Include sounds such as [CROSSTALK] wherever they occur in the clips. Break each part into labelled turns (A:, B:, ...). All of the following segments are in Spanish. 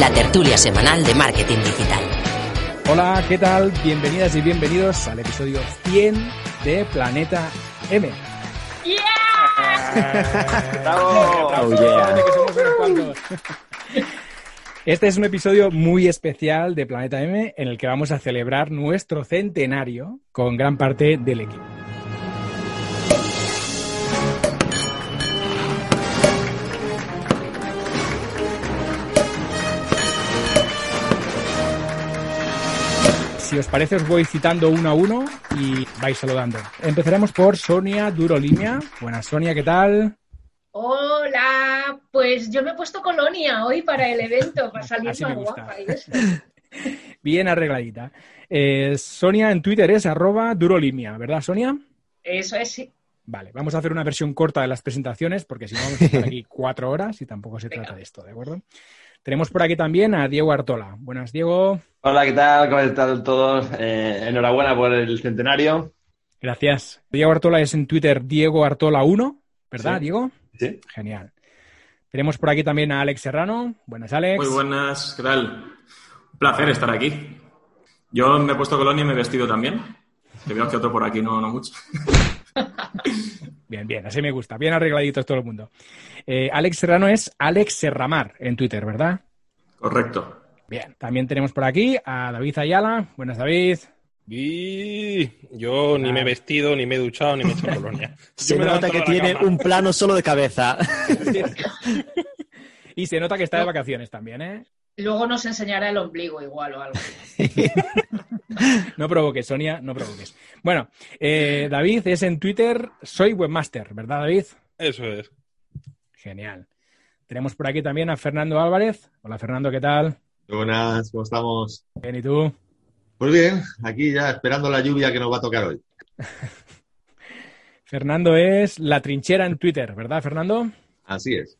A: La tertulia semanal de marketing digital.
B: Hola, ¿qué tal? Bienvenidas y bienvenidos al episodio 100 de Planeta M. [LAUGHS]
C: Oh, yeah.
B: Cuantos. Este es un episodio muy especial de Planeta M en el que vamos a celebrar nuestro centenario con gran parte del equipo. Si os parece, os voy citando uno a uno y vais saludando. Empezaremos por Sonia Durolimia. Buenas, Sonia, ¿qué tal?
D: Hola, pues yo me he puesto colonia hoy para el evento, para salir
B: Así
D: más guapa y eso. [LAUGHS]
B: Bien arregladita. Eh, Sonia en Twitter es arroba Durolimia, ¿verdad, Sonia?
D: Eso es, sí.
B: Vale, vamos a hacer una versión corta de las presentaciones porque si no vamos a estar aquí [LAUGHS] cuatro horas y tampoco se trata de esto, ¿de acuerdo? Tenemos por aquí también a Diego Artola. Buenas, Diego.
C: Hola, ¿qué tal? ¿Cómo están todos? Eh, enhorabuena por el centenario.
B: Gracias. Diego Artola es en Twitter Diego Artola 1, ¿verdad,
C: Sí.
B: Diego?
C: ¿Sí?
B: Genial. Tenemos por aquí también a Alex Serrano. Buenas, Alex.
E: Muy buenas, ¿qué tal? Un placer estar aquí. Yo me he puesto colonia y me he vestido también. Que veo que otro por aquí no, no mucho. [LAUGHS] [LAUGHS]
B: Bien, bien, así me gusta. Bien arregladitos todo el mundo. Eh, Alex Serrano es Alex Serramar en Twitter, ¿verdad?
E: Correcto.
B: Bien. También tenemos por aquí a David Ayala. Buenas, David.
F: Y yo ni me he vestido, ni me he duchado, ni me he hecho colonia. [LAUGHS]
G: Se
F: me
G: nota que tiene
F: cama.
G: un plano solo de cabeza. [LAUGHS]
B: Y se nota que está de vacaciones también, ¿eh?
D: Luego nos enseñará el ombligo igual o algo. [LAUGHS]
B: No provoques, Sonia, no provoques. Bueno, eh, David es en Twitter, soy webmaster, ¿verdad, David?
F: Eso es.
B: Genial. Tenemos por aquí también a Fernando Álvarez. Hola, Fernando, ¿qué tal?
H: Buenas, ¿cómo estamos?
B: Bien, ¿y tú?
H: Pues bien, aquí ya esperando la lluvia que nos va a tocar hoy. [LAUGHS]
B: Fernando es la trinchera en Twitter, ¿verdad, Fernando?
H: Así es.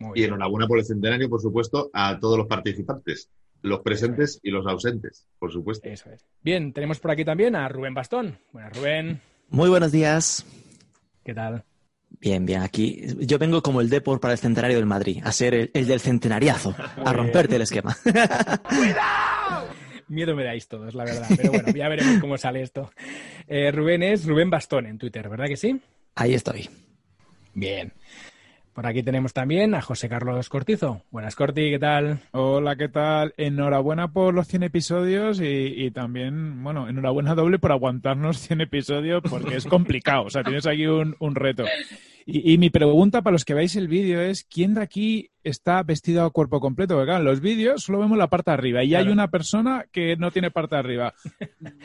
B: Muy
H: Y
B: bien.
H: enhorabuena por el centenario, por supuesto, a todos los participantes, los presentes y los ausentes, por supuesto.
B: Eso es. Bien, tenemos por aquí también a Rubén Bastón. Buenas, Rubén.
G: Muy buenos días.
B: ¿Qué tal?
G: Bien, bien, aquí yo vengo como el Depor para el centenario del Madrid, a ser el, el del centenariazo, a romperte el esquema. [LAUGHS]
B: Miedo me dais todos, la verdad. Pero bueno, ya veremos cómo sale esto. Eh, Rubén es Rubén Bastón en Twitter, ¿verdad que sí?
G: Ahí estoy.
B: Bien. Por aquí tenemos también a José Carlos Cortizo. Buenas, Corti, ¿qué tal?
I: Hola, ¿qué tal? Enhorabuena por los 100 episodios y, y también, bueno, enhorabuena doble por aguantarnos [LAUGHS] 100 episodios porque es complicado. O sea, tienes aquí un, un reto. Y, y mi pregunta para los que veáis el vídeo es, ¿quién de aquí está vestido a cuerpo completo? Porque claro, en los vídeos solo vemos la parte de arriba y hay una persona que no tiene parte de arriba.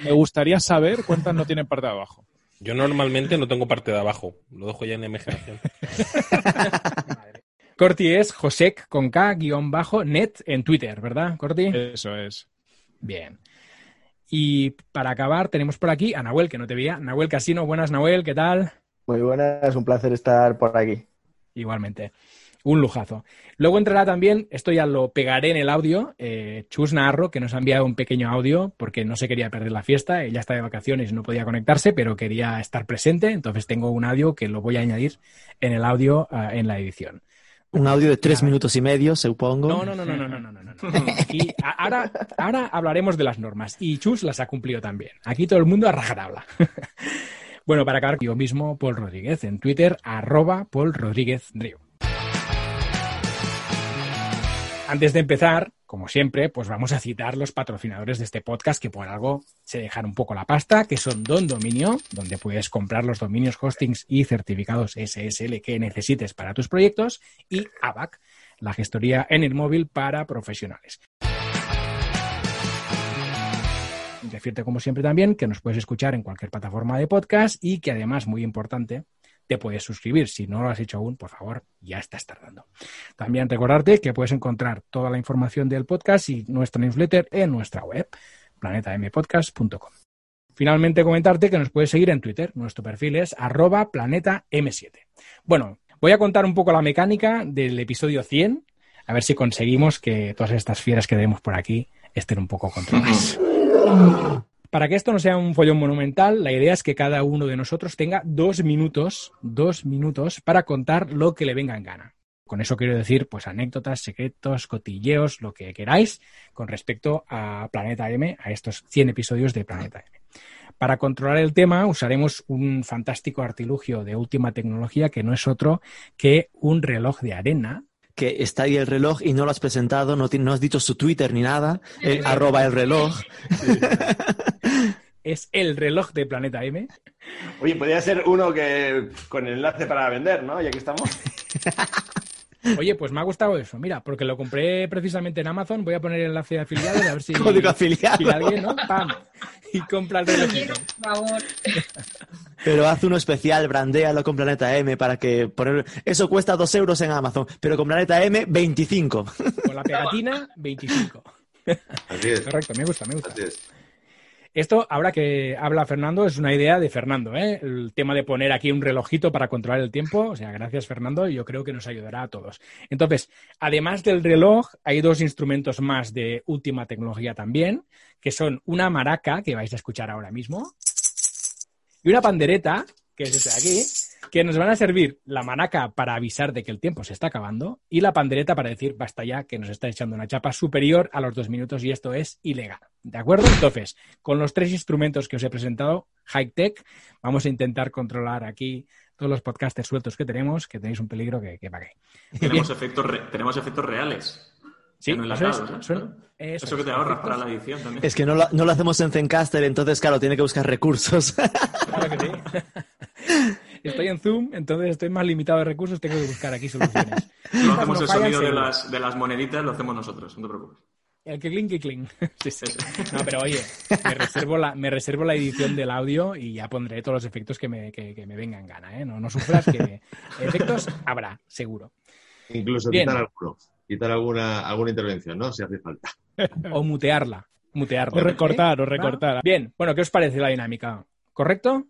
I: Me gustaría saber cuántas no tienen parte de abajo.
F: Yo normalmente no tengo parte de abajo. Lo dejo ya en la imaginación. [LAUGHS]
B: Corti es Josec con K guion bajo net en Twitter, ¿verdad, Corti?
I: Eso es.
B: Bien. Y para acabar, tenemos por aquí a Nahuel, que no te veía. Nahuel Casino, buenas, Nahuel, ¿qué tal?
J: Muy buenas, un placer estar por aquí.
B: Igualmente. Un lujazo. Luego entrará también, esto ya lo pegaré en el audio, eh, Chus Narro, que nos ha enviado un pequeño audio porque no se quería perder la fiesta. Ella está de vacaciones y no podía conectarse, pero quería estar presente. Entonces tengo un audio que lo voy a añadir en el audio ah, en la edición.
G: Un audio de tres minutos y medio, supongo.
B: No, no, no, no, no, no, no, no. no. Aquí, ahora, ahora hablaremos de las normas y Chus las ha cumplido también. Aquí todo el mundo a rajatabla. [LAUGHS] Bueno, para acabar, yo mismo, Paul Rodríguez, en Twitter, arroba Paul Rodríguez Río. Antes de empezar, como siempre, pues vamos a citar los patrocinadores de este podcast que por algo se dejan un poco la pasta, que son Don Dominio, donde puedes comprar los dominios, hostings y certificados SSL que necesites para tus proyectos, y ABAC, la gestoría en el móvil para profesionales. Decirte como siempre también que nos puedes escuchar en cualquier plataforma de podcast y que además, muy importante, te puedes suscribir. Si no lo has hecho aún, por favor, ya estás tardando. También recordarte que puedes encontrar toda la información del podcast y nuestra newsletter en nuestra web, planetampodcast.com. Finalmente, comentarte que nos puedes seguir en Twitter. Nuestro perfil es arroba planetam7. Bueno, voy a contar un poco la mecánica del episodio 100, a ver si conseguimos que todas estas fieras que tenemos por aquí estén un poco controladas. [LAUGHS] Para que esto no sea un follón monumental, la idea es que cada uno de nosotros tenga dos minutos, dos minutos para contar lo que le venga en gana. Con eso quiero decir, pues anécdotas, secretos, cotilleos, lo que queráis con respecto a Planeta M, a estos 100 episodios de Planeta M. Para controlar el tema usaremos un fantástico artilugio de última tecnología que no es otro que un reloj de arena
G: que está ahí el reloj y no lo has presentado, no, no has dicho su Twitter ni nada, eh, arroba el reloj.
B: es el reloj de Planeta M.
C: Oye, podría ser uno que con el enlace para vender, ¿no? Ya que estamos. [LAUGHS]
B: Oye, pues me ha gustado eso. Mira, porque lo compré precisamente en Amazon. Voy a poner el enlace de afiliado a ver si, [LAUGHS]
G: Código afiliado.
B: si alguien, ¿no? ¡Pam! Y compra el relojito.
D: Por favor.
G: Pero haz uno especial, brandéalo con Planeta M para que poner... Eso cuesta dos euros en Amazon, pero con Planeta M, 25.
B: Con la pegatina, 25.
H: Así es.
B: Correcto, me gusta, me gusta.
H: Así es.
B: Esto, ahora que habla Fernando, es una idea de Fernando, ¿eh? El tema de poner aquí un relojito para controlar el tiempo. O sea, gracias, Fernando, yo creo que nos ayudará a todos. Entonces, además del reloj, hay dos instrumentos más de última tecnología también, que son una maraca, que vais a escuchar ahora mismo, y una pandereta, que es este de aquí, que nos van a servir la maraca para avisar de que el tiempo se está acabando y la pandereta para decir basta ya que nos está echando una chapa superior a los dos minutos y esto es ilegal. ¿De acuerdo? Entonces, con los tres instrumentos que os he presentado, high tech, vamos a intentar controlar aquí todos los podcasters sueltos que tenemos, que tenéis un peligro que, que pague.
E: Tenemos efectos, re- tenemos efectos reales.
B: Sí,
E: no
B: eso es,
E: ¿eh? Eso,
B: eso
E: que
B: es,
E: te ahorras para la edición también.
G: Es que no lo, no lo hacemos en Zencaster, entonces, claro, tiene que buscar recursos.
B: Claro que sí. [LAUGHS] Estoy en Zoom, entonces estoy más limitado de recursos, tengo que buscar aquí soluciones.
E: No hacemos
B: No
E: el sonido de las, de las moneditas, lo hacemos nosotros, no te preocupes.
B: El que clink y clink. [LAUGHS] Sí, sí. No, pero oye, me reservo, la, me reservo la edición del audio y ya pondré todos los efectos que me, que, que me vengan en gana. ¿eh? No, no sufras que [LAUGHS] efectos habrá, seguro.
H: Incluso
B: Bien.
H: quitar alguno. Quitar alguna, alguna intervención, ¿no? Si hace falta. [LAUGHS]
B: O mutearla. mutearla.
I: O recortar, o recortar.
B: Bien, bueno, ¿qué os parece la dinámica? ¿Correcto?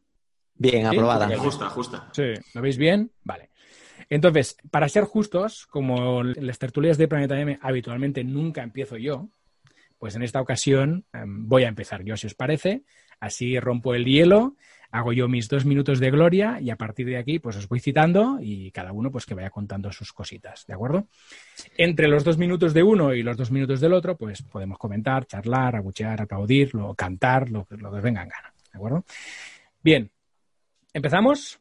G: Bien,
B: ¿Sí?
G: aprobada.
B: Porque-
E: Justa, justa.
I: Sí.
B: ¿Lo veis bien? Vale. Entonces, para ser justos, como en las tertulias de Planeta M habitualmente nunca empiezo yo, pues en esta ocasión em, voy a empezar yo, si os parece. Así rompo el hielo, hago yo mis dos minutos de gloria y a partir de aquí pues os voy citando y cada uno pues que vaya contando sus cositas, ¿de acuerdo? Entre los dos minutos de uno y los dos minutos del otro pues podemos comentar, charlar, abuchear, aplaudir, lo- cantar, lo, que- lo que os venga en gana, ¿de acuerdo? Bien, ¿empezamos?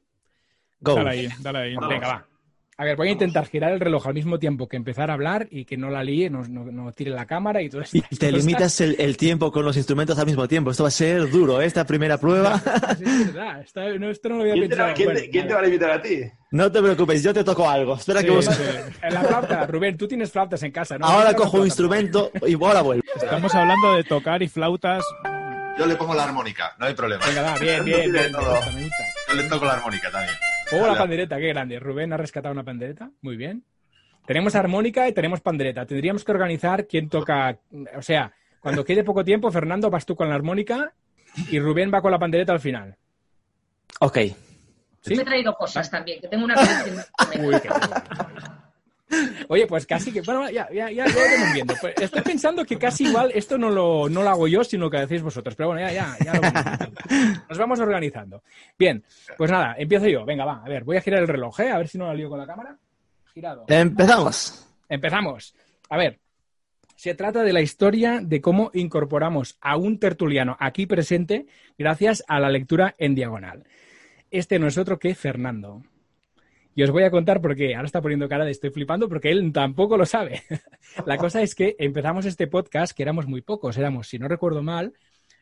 G: Go.
I: Dale ahí, dale ahí.
B: Venga, va. A ver, voy a intentar girar el reloj al mismo tiempo que empezar a hablar y que no la líe, no, no- no tire la cámara y todo esto.
G: Y te limitas el, el tiempo con los instrumentos al mismo tiempo. Esto va a ser duro, ¿eh? esta primera prueba. [LAUGHS]
B: es verdad, esta- no, esto no lo había
C: ¿Quién te,
B: pensado.
C: va- quién te-
B: Bueno,
C: quién te va a limitar a ti?
G: No te preocupes, yo te toco algo. Espera
B: Sí,
G: que vos...
B: sí. En la flauta, Rubén, tú tienes flautas en casa, ¿no?
G: Ahora cojo un instrumento y ahora vuelvo.
I: Estamos hablando de tocar y flautas.
H: Yo le pongo la armónica, no hay problema.
B: Venga, va, bien, [LAUGHS] bien, bien, gusta, me gusta.
H: Yo le toco la armónica también.
B: Juego la pandereta, qué grande. Rubén ha rescatado una pandereta, muy bien. Tenemos armónica y tenemos pandereta. Tendríamos que organizar quién toca. O sea, cuando quede poco tiempo, Fernando, vas tú con la armónica y Rubén va con la pandereta al final.
G: Ok.
B: ¿Sí?
D: Me he traído cosas también, que tengo una [LAUGHS] colección
B: Uy, qué Oye, pues casi que. Bueno, ya, ya, ya, ya iremos viendo. Pues estoy pensando que casi igual esto no lo, no lo hago yo, sino que hacéis vosotros. Pero bueno, ya, ya, ya lo vamos. Nos vamos organizando. Bien, pues nada, empiezo yo. Venga, va, a ver, voy a girar el reloj, ¿eh? A ver si no la lío con la cámara. Girado.
G: Empezamos.
B: Empezamos. A ver, se trata de la historia de cómo incorporamos a un tertuliano aquí presente gracias a la lectura en diagonal. este no es otro que Fernando. Y os voy a contar porque ahora está poniendo cara de estoy flipando porque él tampoco lo sabe. [LAUGHS] La cosa es que empezamos este podcast que éramos muy pocos. Éramos, si no recuerdo mal,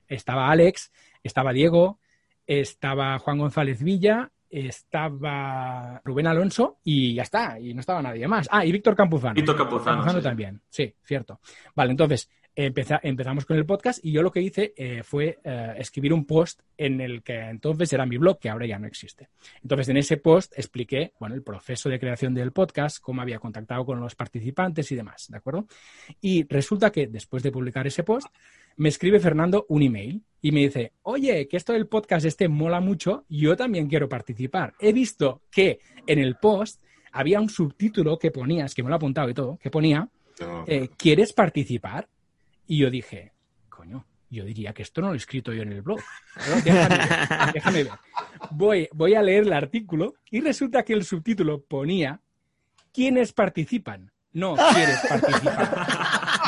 B: estaba Alex, estaba Diego, estaba Juan González Villa, estaba Rubén Alonso y ya está. Y no estaba nadie más. Ah, y Víctor Campuzano.
E: Víctor Campuzano, sí.
B: también. Sí, cierto. Vale, entonces empeza- empezamos con el podcast y yo lo que hice eh, fue eh, escribir un post en el que entonces era mi blog, que ahora ya no existe. Entonces, en ese post expliqué, bueno, el proceso de creación del podcast, cómo había contactado con los participantes y demás, ¿de acuerdo? Y resulta que después de publicar ese post, me escribe Fernando un email y me dice, oye, que esto del podcast este mola mucho, yo también quiero participar. He visto que en el post había un subtítulo que ponías, que me lo he apuntado y todo, que ponía, eh, ¿quieres participar? Y yo dije, coño, yo diría que esto no lo he escrito yo en el blog. Pero déjame ver, [LAUGHS] déjame ver. Voy, voy a leer el artículo y resulta que el subtítulo ponía ¿Quiénes participan? No, ¿quieres participar?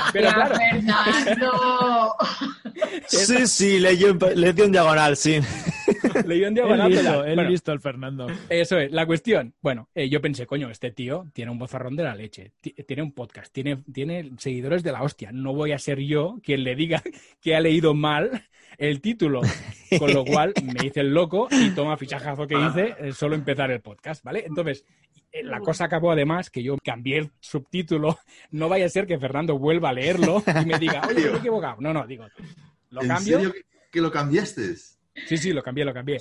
B: [LAUGHS] Pero
D: Ya,
B: claro,
D: Fernando. [LAUGHS]
G: Sí, sí, le dio, le dio un diagonal, sí. [LAUGHS]
I: Él
B: diagonal.
I: él
B: bueno,
I: listo el Fernando.
B: Eso es, la cuestión. Bueno, eh, yo pensé, coño, este tío tiene un bozarrón de la leche, ti- tiene un podcast, tiene, tiene seguidores de la hostia. No voy a ser yo quien le diga [LAUGHS] que ha leído mal el título. Con lo cual me hice el loco y toma fichajazo que hice eh, solo empezar el podcast, ¿vale? Entonces, eh, la cosa acabó además que yo cambié el subtítulo. [LAUGHS] No vaya a ser que Fernando vuelva a leerlo y me diga, oye, me he equivocado. No, no, digo, lo
H: ¿En
B: cambio.
H: serio que, que lo cambiaste?
B: Sí, sí, lo cambié, lo cambié.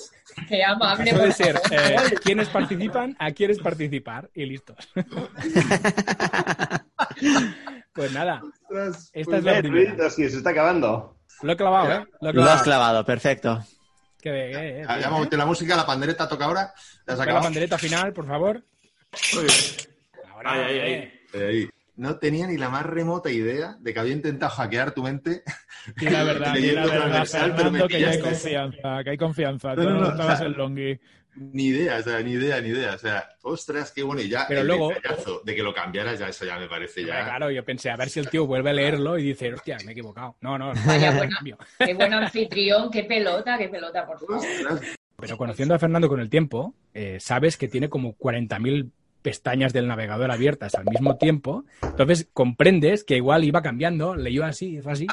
D: Qué amable.
B: Puede ser eh, [LAUGHS] quiénes participan, a quieres participar y listos. [LAUGHS] pues nada, esta es la
C: Eh,
B: primera.
C: Sí, se está acabando.
B: Lo he clavado, ¿eh? Lo he
G: Lo has
B: clavado.
G: perfecto.
B: Que, eh,
H: Ah, ya hemos metido la música, la pandereta toca ahora. ¿Ya has
B: Toca la
H: acabado?
B: bandereta final, por favor.
E: Muy bien.
B: Ahora,
E: Ahí, ahí, ahí.
B: eh.
H: Ahí. No tenía ni la más remota idea de que había intentado hackear tu mente. [LAUGHS]
I: Y la verdad, y la
H: Leyendo
I: verdad,
H: transversal, pero me
I: Fernando, que ya hay confianza, que hay confianza.
H: No,
I: Tú
H: no,
I: no
H: no,
I: estabas
H: o sea,
I: en Longhi.
H: Ni idea, o sea, ni idea, ni idea. O sea, ostras, qué bueno. Y ya
B: Pero
H: el
B: luego-
H: de que lo cambiaras, ya eso ya me parece ya.
B: Claro, yo pensé, a ver si el tío vuelve a leerlo y dice, hostia, me he equivocado. No, no, no, [LAUGHS]
D: Vaya
B: cambio.
D: Qué buen anfitrión, qué pelota, qué pelota, por favor.
H: Ostras,
B: Pero conociendo a Fernando con el tiempo, eh, sabes que tiene como 40.000 pestañas del navegador abiertas al mismo tiempo. Entonces comprendes que igual iba cambiando, leyó así, fue así.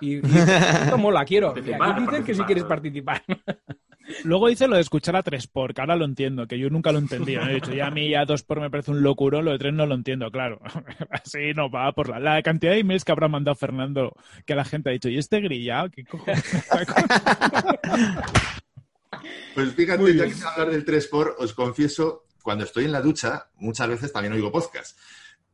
B: Y, y esto mola, quiero. Y aquí dicen que si
E: participar.
B: quieres participar.
I: Luego hice lo de escuchar a tres por, que ahora lo entiendo, que yo nunca lo entendía. ¿no? He dicho, ya a mí ya dos por me parece un locurón, lo de tres no lo entiendo, claro. [LAUGHS] Así no va por la, la cantidad de emails que habrá mandado Fernando, que la gente ha dicho, ¿y este grillado? ¿Qué cojones? [LAUGHS]
H: Pues fíjate, ya que hablar del 3x, os confieso, cuando estoy en la ducha, muchas veces también oigo podcast.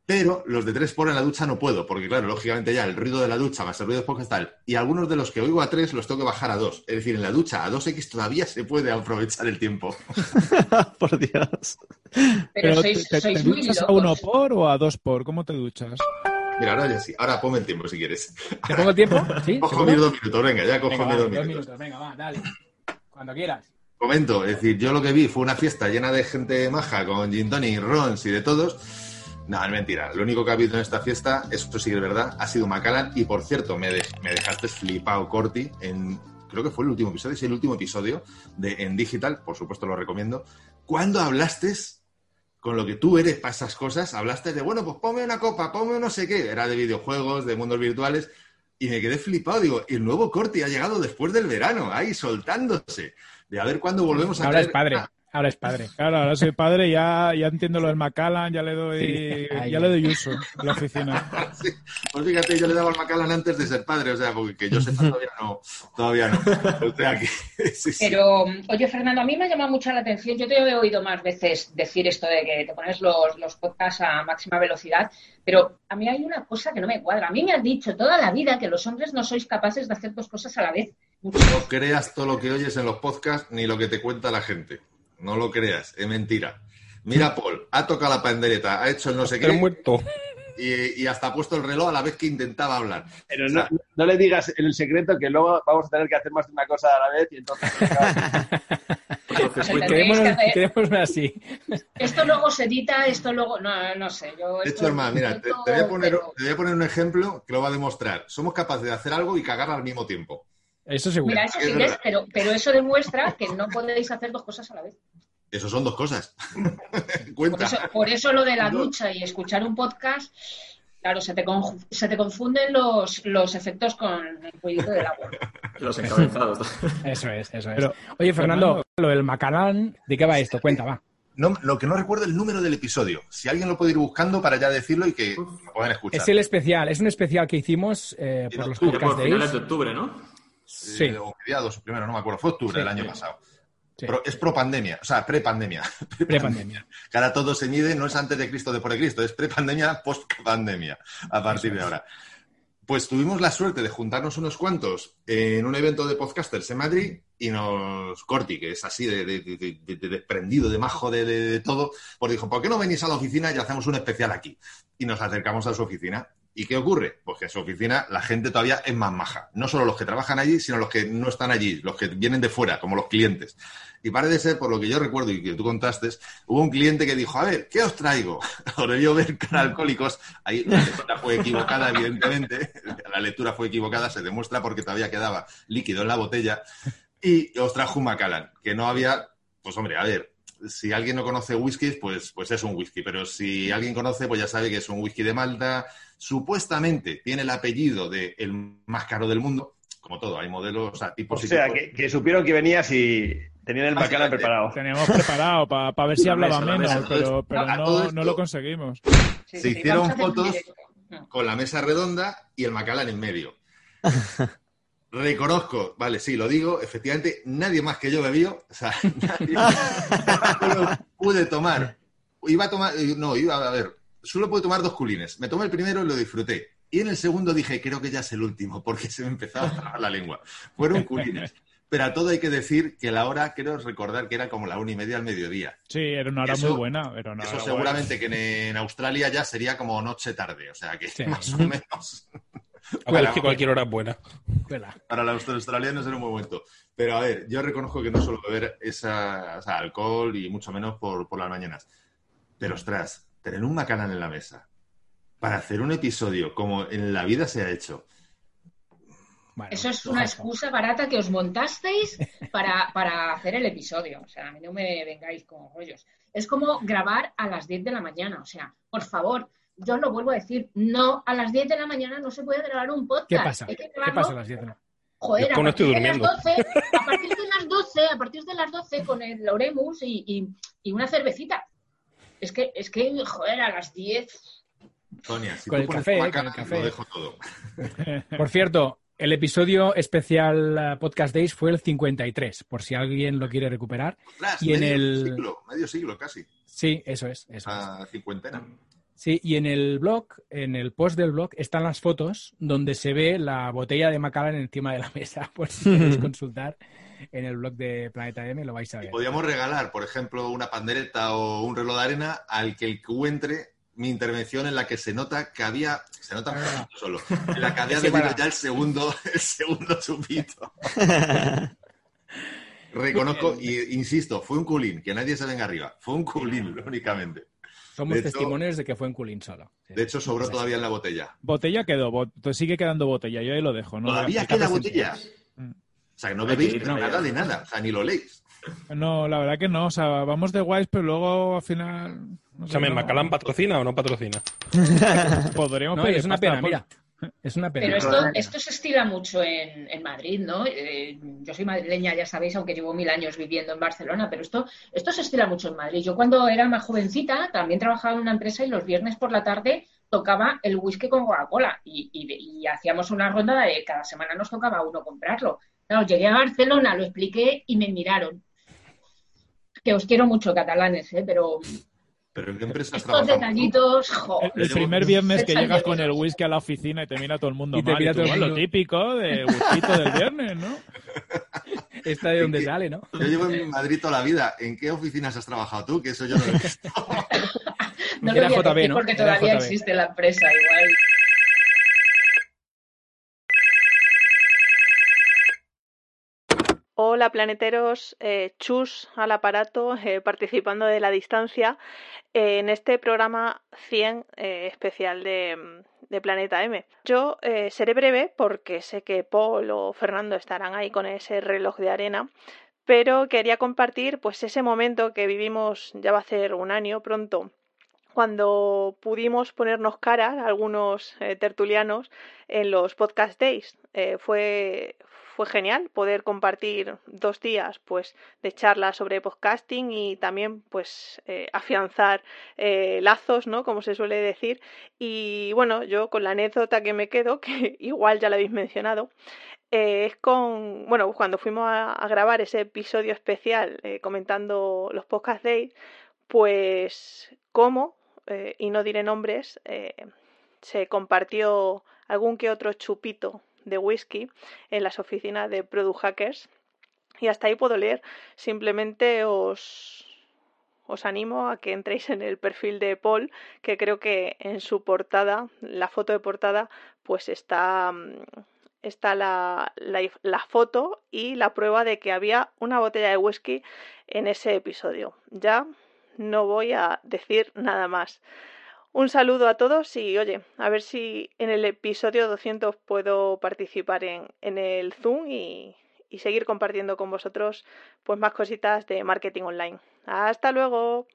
H: Pero los de 3x en la ducha no puedo, porque claro, lógicamente ya el ruido de la ducha más el ruido de podcast tal. Y algunos de los que oigo a 3 los tengo que bajar a 2. Es decir, en la ducha a 2x todavía se puede aprovechar el tiempo. [LAUGHS]
G: Por Dios.
D: Pero,
I: Pero
D: sois,
I: ¿te,
D: sois
I: duchas a uno por o a dos por? ¿Cómo te duchas?
H: Mira, ahora ya sí. Ahora ponme el tiempo si quieres.
B: ¿Te pongo el tiempo? [LAUGHS] ¿Sí?
H: Cojo mis dos minutos, venga, ya cojo mis dos
B: dos
H: minutos.
B: minutos, venga, va, dale. Cuando quieras.
H: Comento, es decir, yo lo que vi fue una fiesta llena de gente maja con gin tonic, rons y de todos. No, es mentira. Lo único que ha habido en esta fiesta, eso sí que es verdad, ha sido Macallan. Y por cierto, me, me dejaste flipado, Corti, en creo que fue el último episodio, sí, el último episodio de En Digital, por supuesto lo recomiendo. Cuando hablaste con lo que tú eres para esas cosas, hablaste de, bueno, pues ponme una copa, ponme no sé qué. Era de videojuegos, de mundos virtuales. Y me quedé flipado. Digo, el nuevo Corti ha llegado después del verano, ahí soltándose. De a ver cuándo volvemos a
B: Ahora es padre.
H: Ah,
B: Ahora es padre.
I: Claro, ahora soy padre, ya, ya entiendo lo del Macallan, ya le doy,
B: Sí,
I: ya le doy uso en la oficina. [LAUGHS]
H: Sí. Pues fíjate, yo le daba al Macallan antes de ser padre, o sea, porque que yo sepa todavía no. Todavía no. O sea que, sí, sí.
D: Pero, oye, Fernando, a mí me ha llamado mucho la atención. Yo te he oído más veces decir esto de que te pones los, los podcasts a máxima velocidad, pero a mí hay una cosa que no me cuadra. A mí me han dicho toda la vida que los hombres no sois capaces de hacer dos cosas a la vez.
H: No creas todo lo que oyes en los podcasts ni lo que te cuenta la gente. No lo creas, es mentira. Mira, Paul, ha tocado la pandereta, ha hecho el no sé qué
B: muerto.
H: y, y hasta ha puesto el reloj a la vez que intentaba hablar.
C: Pero
H: O
C: no,
H: sea,
C: no le digas el secreto que luego vamos a tener que hacer más de una cosa a la vez y entonces... [LAUGHS]
B: Quedémonos, quedémonos así.
D: Esto luego se edita, esto luego. No, no sé. Yo
H: De
D: esto
H: hecho, hermano, mira, te,
D: intento,
H: te voy a poner,
D: pero-
H: te voy a poner un ejemplo que lo va a demostrar. Somos capaces de hacer algo y cagar al mismo tiempo.
B: Eso seguro.
D: Mira, eso
H: Es
D: sí que es, pero, pero eso demuestra que no podéis hacer dos cosas a la vez.
H: Eso son dos cosas. [LAUGHS]
D: Por
H: Cuenta.
D: eso, por eso lo de la ducha y escuchar un podcast, claro, se te, conju- se te confunden los, los efectos con el ruidito del agua. [LAUGHS]
E: Los encabezados.
B: Eso es, eso es.
I: Pero,
B: Oye, Fernando,
I: Fernando-
B: lo del Macalán, ¿de qué va esto? Cuenta, va.
H: No, lo que no recuerdo es el número del episodio. Si alguien lo puede ir buscando para ya decirlo y que lo puedan escuchar.
B: Es el especial, es un especial que hicimos eh, por los
H: octubre,
E: Que
B: podcast
E: por finales
B: days.
E: de octubre, ¿no?
B: Sí.
H: Eh, o mediados, o primero, no me acuerdo. Fue octubre
B: Sí,
H: del año
B: sí.
H: pasado. Pro- es pro pandemia, o sea, [LAUGHS] pre-pandemia.
B: Prepandemia.
H: Que ahora todo se mide, no es antes de Cristo, después de Cristo, es pre-pandemia, post-pandemia, a partir de ahora. Pues tuvimos la suerte de juntarnos unos cuantos en un evento de podcasters en Madrid y nos, Corti, que es así de, de- de- de- de desprendido, de majo, de todo, pues dijo, ¿por qué no venís a la oficina y hacemos un especial aquí? Y nos acercamos a su oficina. ¿Y qué ocurre? Pues que en su oficina la gente todavía es más maja. No solo los que trabajan allí, sino los que no están allí, los que vienen de fuera, como los clientes. Y parece ser, por lo que yo recuerdo y que tú contaste, hubo un cliente que dijo, a ver, ¿qué os traigo? Os debió ver alcohólicos. Ahí la lectura fue equivocada, evidentemente. [LAUGHS] La lectura fue equivocada, se demuestra porque todavía quedaba líquido en la botella. Y os trajo un Macallan, que no había, pues hombre, a ver, si alguien no conoce whisky, pues, pues es un whisky. Pero si alguien conoce, pues ya sabe que es un whisky de Malta. Supuestamente tiene el apellido de el más caro del mundo. Como todo, hay modelos, o sea,
J: O
H: tipos y
J: sea,
H: tipos.
J: que, que supieron que venías y tenían el bacala
H: Básicamente.
J: preparado.
I: Teníamos preparado para ver si
E: La
I: hablaba
E: mesa,
I: menos,
E: mesa.
I: pero, no,
H: esto-
I: no lo conseguimos.
D: Sí,
H: Se
D: sí,
H: hicieron fotos con la mesa redonda y el Macallan en medio. [LAUGHS] Reconozco, vale, sí, lo digo, efectivamente, nadie más que yo bebió, o sea, [LAUGHS] nadie solo pude tomar, iba a tomar, no, iba a ver, solo pude tomar dos culines, me tomé el primero y lo disfruté, y en el segundo dije, creo que ya es el último, [LAUGHS] porque se me empezaba a trabar la lengua, fueron culines, pero a todo hay que decir que la hora, creo recordar que era como la una y media al mediodía,
I: Sí, era una hora
H: Eso-
I: muy buena. Era una
H: eso seguramente que en, en Australia ya sería como noche-tarde, o sea, que
B: Sí. [LAUGHS]
H: más o menos...
F: A ver, es que cualquier hora es buena.
B: Cuela.
H: Para los australianos era un buen momento. Pero a ver, yo reconozco que no suelo beber esa, o sea, alcohol y mucho menos por, por las mañanas. Pero ostras, tener un Macallan en la mesa para hacer un episodio como en la vida se ha hecho.
B: Bueno,
D: Eso es una excusa barata que os montasteis para, para hacer el episodio. O sea, a mí no me vengáis con rollos. Es como grabar a las 10 de la mañana. O sea, por favor, yo lo vuelvo a decir, no, a las 10 de la mañana no se puede grabar un podcast.
B: ¿Qué pasa?
D: Hay que
B: ¿Qué pasa a las 10 de la
D: Joder,
F: es que
D: a partir,
F: estoy
D: de las
F: durmiendo.
D: 12, a partir de las 12, a partir de las 12 con el Oremus y, y- y una cervecita. Es que, es que, joder, a las 10.
H: Sonia, si
B: Con
H: tú
B: el
H: pones
B: café,
H: Macallan,
B: con el café.
H: lo dejo todo. [LAUGHS]
B: Por cierto, el episodio especial eh, Podcast Days fue el 53, por si alguien lo quiere recuperar.
H: Ostras,
B: Y en
H: medio
B: el-
H: siglo, medio siglo casi,
B: Sí, eso es, eso es.
H: a cincuentena.
B: Sí, y en el blog, en el post del blog, están las fotos donde se ve la botella de Macallan encima de la [LAUGHS] mesa, por si queréis [LAUGHS] consultar en el blog de Planeta M, lo vais a ver.
H: Podríamos regalar, por ejemplo, una pandereta o un reloj de arena al que encuentre mi intervención en la que se nota que había, se nota poquito [LAUGHS] solo, en la que había
B: Sí,
H: bebido ya el segundo, el segundo chupito. Reconozco y insisto, fue un culín, que nadie se venga arriba, fue un culín únicamente.
B: Somos
H: de hecho-
B: testimonios de que fue en culín solo. Sí.
H: De hecho, sobró todavía en la botella.
I: Botella quedó, bot- sigue quedando botella, yo ahí lo dejo. ¿no?
H: Todavía queda botella.
I: Mm.
H: O sea, que no bebéis
E: no,
H: nada de nada, o sea, ni lo leéis.
I: No, la verdad que no. O sea, vamos de guays, pero luego al final. No sé,
F: Escúchame,
I: no.
F: ¿Macallan patrocina o no patrocina? [LAUGHS]
I: Podríamos
B: No,
I: pedir
B: es una pena,
I: por-
B: mira. Es una pena.
D: Pero esto, esto se estila mucho en, en Madrid, ¿no? Eh, yo soy madrileña, ya sabéis, aunque llevo mil años viviendo en Barcelona, pero esto, esto se estila mucho en Madrid. Yo cuando era más jovencita también trabajaba en una empresa y los viernes por la tarde tocaba el whisky con Coca-Cola y, y- y hacíamos una ronda de cada semana nos tocaba uno comprarlo. Claro, llegué a Barcelona, lo expliqué y me miraron. Que os quiero mucho, catalanes, ¿eh? pero
H: Pero ¿en qué empresas
D: estos
H: trabajamos?
D: detallitos, jo,
I: El, el primer viernes que llegas
D: de
I: con el whisky a la oficina y te mira todo el mundo
B: Y te
I: mal.
B: mira
I: y tú,
B: todo el
I: "Bueno,
B: mundo".
I: Lo típico del whisky del viernes, ¿no? [LAUGHS]
B: Esta de donde sale, ¿no?
H: Yo llevo en Madrid toda la vida. ¿En qué oficinas has trabajado tú? Que eso yo no lo he visto. [LAUGHS]
D: no
B: Era
D: lo voy a
B: JB,
D: decir
B: ¿no?
D: porque todavía
B: JB.
D: existe la empresa igual.
K: Hola planeteros, eh, chus al aparato, [LAUGHS] eh, participando de la distancia eh, en este programa 100 eh, especial de, Planeta M. Yo seré breve porque sé que Paul o Fernando estarán ahí con ese reloj de arena, pero quería compartir pues ese momento que vivimos ya va a ser un año pronto cuando pudimos ponernos cara algunos tertulianos en los podcast days. Fue, fue genial poder compartir dos días pues de charlas sobre podcasting y también pues eh, afianzar eh, lazos, ¿no? Como se suele decir. Y bueno, yo con la anécdota que me quedo, [LAUGHS] que igual ya la habéis mencionado, eh, es con, bueno, cuando fuimos a, a grabar ese episodio especial comentando los podcast days, pues cómo, y no diré nombres, se compartió algún que otro chupito de whisky en las oficinas de Product Hackers. Y hasta ahí puedo leer. Simplemente os, os animo a que entréis en el perfil de Paul, que creo que en su portada, la foto de portada, pues está, está la, la foto y la prueba de que había una botella de whisky en ese episodio. Ya no voy a decir nada más. Un saludo a todos y oye, a ver si en el episodio 200 puedo participar en, en el Zoom y, y seguir compartiendo con vosotros pues más cositas de marketing online. Hasta luego.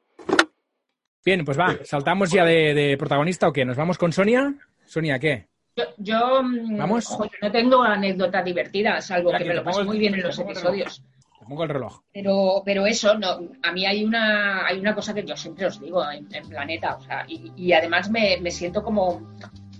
B: Bien, pues va, saltamos ya de, de protagonista o qué, nos vamos con Sonia. Sonia, ¿qué?
D: Yo, yo, mm,
B: ¿Vamos?
D: ojo, no tengo anécdota divertida, salvo que
B: que
D: me lo paso muy bien en los episodios.
B: Te pongo el reloj.
D: Pero, pero eso, no, a mí hay una, hay una cosa que yo siempre os digo en, en Planeta, o sea, y, y además me, me siento como,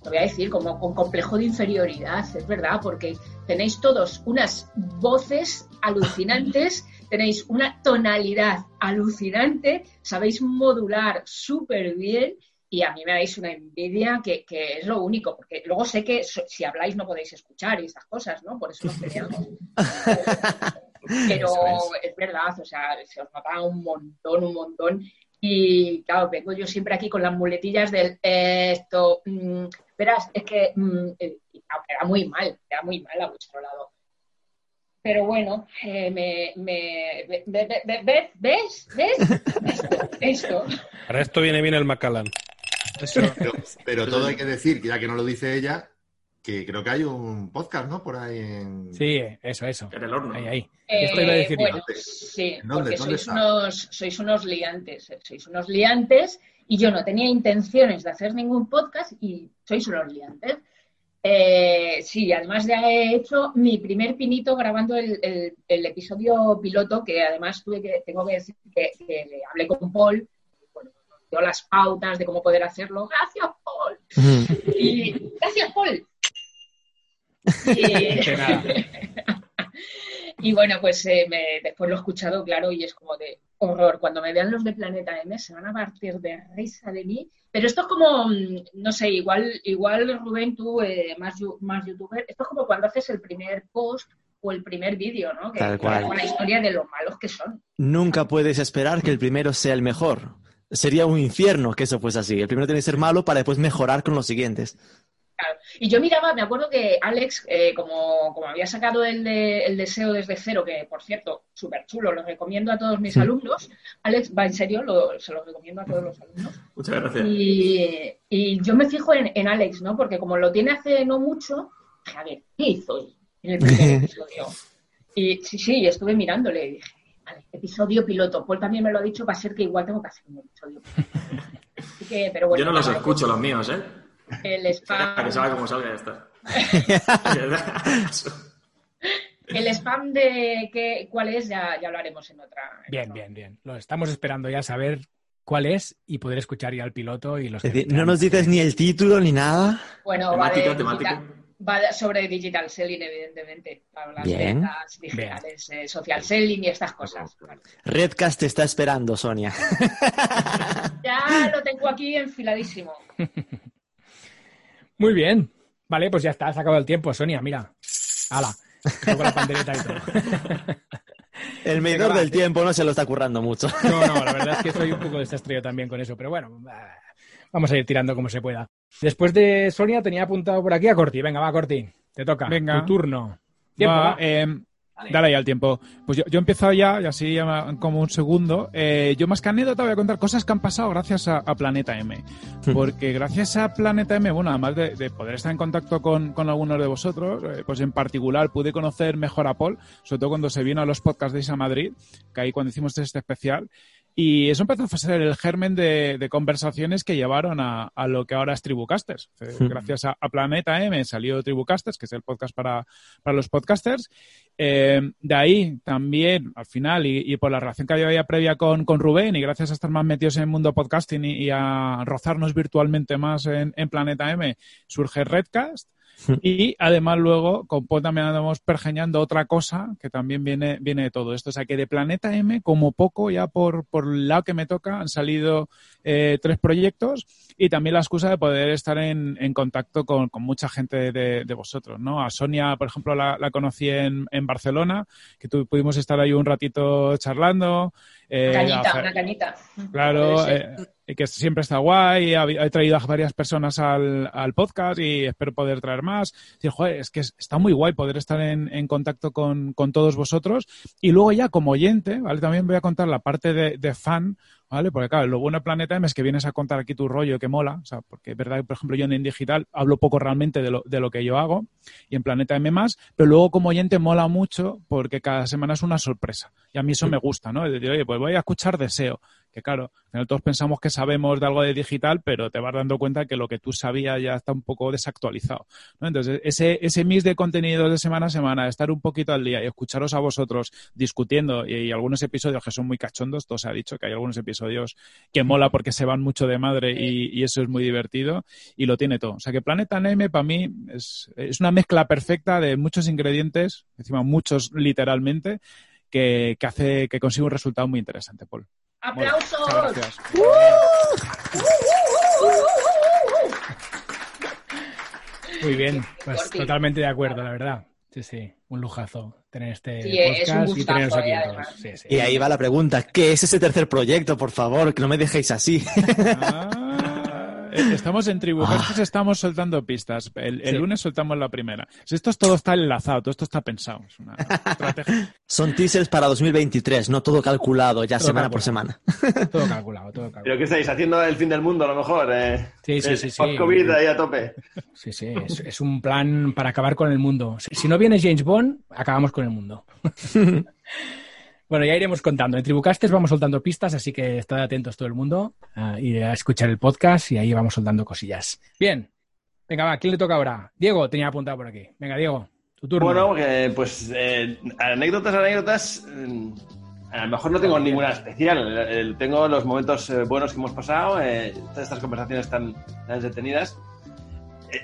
D: lo voy a decir, como con complejo de inferioridad, es verdad, porque tenéis todos unas voces alucinantes, [LAUGHS] tenéis una tonalidad alucinante, sabéis modular súper bien y a mí me dais una envidia que, que es lo único, porque luego sé que so- si habláis no podéis escuchar y esas cosas, ¿no? Por eso nos peleamos. [LAUGHS] Pero es. verdad, o sea, se os nota un montón, un montón. Y claro, vengo yo siempre aquí con las muletillas del eh, esto. mm, verás, es que mm, eh, era muy mal, era muy mal a vuestro lado. Pero bueno, eh, me, me, ve- ve- ve- ve- ¿ves? ¿Ves? [LAUGHS] Esto, esto.
F: Para esto viene bien el Macallan.
H: Pero, [LAUGHS] pero todo hay que decir, ya que no lo dice ella, que creo que hay un podcast, ¿no? Por ahí en...
B: Sí, eso, eso.
E: En el horno.
B: Ahí, ahí.
D: Eh,
B: Esto iba a decir
D: bueno, sí,
H: ¿Dónde?
D: porque
H: ¿Dónde
D: sois
H: está?
D: unos, sois unos liantes, eh, sois unos liantes y yo no tenía intenciones de hacer ningún podcast y sois unos liantes. Eh, sí, además de haber hecho mi primer pinito grabando el, el- el episodio piloto, que además tuve que, tengo que decir que, que le hablé con Paul, bueno, dio las pautas de cómo poder hacerlo. Gracias, Paul. Y gracias, Paul. [LAUGHS] Y- bueno, pues eh, me- después lo he escuchado, claro, y es como de horror. Cuando me vean los de Planeta M se van a partir de risa de mí. Pero esto es como, mm, no sé, igual, igual Rubén, tú, eh, más, más youtuber, esto es como cuando haces el primer post o el primer vídeo, ¿no? Que,
G: Tal cual.
D: con la historia de lo malos que son.
G: Nunca puedes esperar que el primero sea el mejor. Sería un infierno que eso fuese así. El primero tiene que ser malo para después mejorar con los siguientes.
D: Claro. Y yo miraba, me acuerdo que Alex, eh, como, como había sacado el, de- el deseo desde cero, que por cierto, súper chulo, lo recomiendo a todos mis alumnos. Alex, va en serio, lo- se lo recomiendo a todos los alumnos.
E: Muchas gracias.
D: Y, y yo me fijo en, en Alex, ¿no? Porque como lo tiene hace no mucho, dije, a ver, ¿qué hizo hoy en el primer [LAUGHS] episodio? Y sí, sí, estuve mirándole y dije, vale, episodio piloto. Paul también me lo ha dicho, va a ser que igual tengo que hacer un episodio piloto. [LAUGHS] Así que, pero bueno,
E: Yo no los escucho, los míos, ¿eh?
D: El [LAUGHS] spam.
E: Para que salga como salga, ya está. [LAUGHS]
D: El spam de qué, cuál es, ya, ya lo haremos en otra.
B: Bien, bien, bien. Lo estamos esperando ya saber cuál es y poder escuchar ya al piloto y los
G: Es decir,
B: que
G: no nos dices ni el título ni nada.
D: Bueno, digital- va sobre digital selling, evidentemente. Para las
G: Bien.
D: ventas digitales, eh, social selling y estas cosas.
G: Redcast te está esperando, Sonia. [LAUGHS]
D: Ya lo tengo aquí enfiladísimo.
B: Muy bien. Vale, pues ya está, se ha acabado el tiempo, Sonia, mira. Hala. Con la pandereta y todo. [LAUGHS]
G: El medidor del tiempo no se lo está currando mucho.
B: No, no, la verdad es que soy un poco desastre yo también con eso, pero bueno, ah, vamos a ir tirando como se pueda. Después de Sonia tenía apuntado por aquí a Corti. Venga, va, Corti, te toca.
I: Venga.
B: Tu turno. Tiempo,
I: Va,
B: va.
I: eh, Dale ahí al tiempo. Pues yo, yo he empezado ya, y así ya como un segundo. Eh, yo más que anécdota voy a contar cosas que han pasado gracias a, a Planeta M. Porque gracias a Planeta M, bueno, además de, de poder estar en contacto con, con algunos de vosotros, eh, pues en particular pude conocer mejor a Paul, sobre todo cuando se vino a los podcasts de Isa Madrid, que ahí cuando hicimos este especial. Y eso empezó a ser el germen de, de conversaciones que llevaron a, a, lo que ahora es Tribucasters. Gracias a, a, Planeta M salió Tribucasters, que es el podcast para, para los podcasters. Eh, de ahí también, al final, y, y, por la relación que había previa con, con Rubén, y gracias a estar más metidos en el mundo podcasting y, y a rozarnos virtualmente más en, en Planeta M, surge Redcast. [LAUGHS] Y además luego con Paul también andamos pergeñando otra cosa que también viene, viene de todo esto. O sea que de Planeta M, como poco, ya por, por el lado que me toca, han salido eh, tres proyectos y también la excusa de poder estar en, en contacto con, con, mucha gente de, de, vosotros, ¿no? A Sonia, por ejemplo, la, la conocí en, en, Barcelona, que tu, pudimos estar ahí un ratito charlando.
D: Eh, cañita, a, una cañita.
I: Claro, eh, que siempre está guay. He traído a varias personas al, al podcast y espero poder traer más. Decir, joder, es que está muy guay poder estar en, en contacto con, con, todos vosotros. Y luego ya como oyente, ¿vale? También voy a contar la parte de, de fan, ¿vale? Porque claro, lo bueno de Planeta M es que vienes a contar aquí tu rollo que mola, o sea, porque es verdad que, por ejemplo, yo en digital hablo poco realmente de lo, de lo que yo hago y en Planeta M más, pero luego como oyente mola mucho porque cada semana es una sorpresa y a mí eso me gusta, ¿no? Es decir, oye, pues voy a escuchar Deseo, que claro, al final todos pensamos que sabemos de algo de digital, pero te vas dando cuenta que lo que tú sabías ya está un poco desactualizado. ¿no? Entonces, ese, ese mix de contenidos de semana a semana, estar un poquito al día y escucharos a vosotros discutiendo y, y algunos episodios que son muy cachondos, todo se ha dicho que hay algunos episodios que mola porque se van mucho de madre y, y eso es muy divertido y lo tiene todo. O sea que Planeta Neme para mí es, es una mezcla perfecta de muchos ingredientes, encima muchos literalmente, que, que hace que consiga un resultado muy interesante, Paul.
D: ¡Aplausos!
I: Bueno, gracias.
B: Muy bien, pues totalmente de acuerdo, la verdad. Sí, sí, un lujazo tener este
D: sí,
B: podcast y teneros aquí
D: todos.
B: Sí, sí.
G: Y ahí va la pregunta, ¿qué es ese tercer proyecto, por favor? Que no me dejéis así. [LAUGHS]
I: Ah, estamos en Tribucastes, ah. estamos soltando pistas. El, el sí. lunes soltamos la primera. Esto es, todo está enlazado, todo esto está pensado. Es una estrategia. [LAUGHS]
G: Son teasers para 2023, no todo calculado ya todo semana
B: calculado.
G: por semana. [LAUGHS]
B: Todo [LAUGHS] calculado, todo calculado.
J: ¿Pero qué estáis haciendo el fin del mundo a lo mejor? Eh,
B: sí, sí, sí. sí.
J: COVID ahí a tope.
B: Sí, sí, es, es, un plan para acabar con el mundo. Si, si no viene James Bond, acabamos con el mundo. Bueno, ya iremos contando. En Tribucastes vamos soltando pistas, así que estad atentos todo el mundo a ir a escuchar el podcast y ahí vamos soltando cosillas. Bien. Venga, va, ¿quién le toca ahora? Diego, tenía apuntado por aquí. Venga, Diego, tu turno.
J: Bueno, eh, pues eh, anécdotas, anécdotas. Eh, a lo mejor no tengo ninguna especial. tengo los momentos eh, buenos que hemos pasado, eh, todas estas conversaciones tan, tan detenidas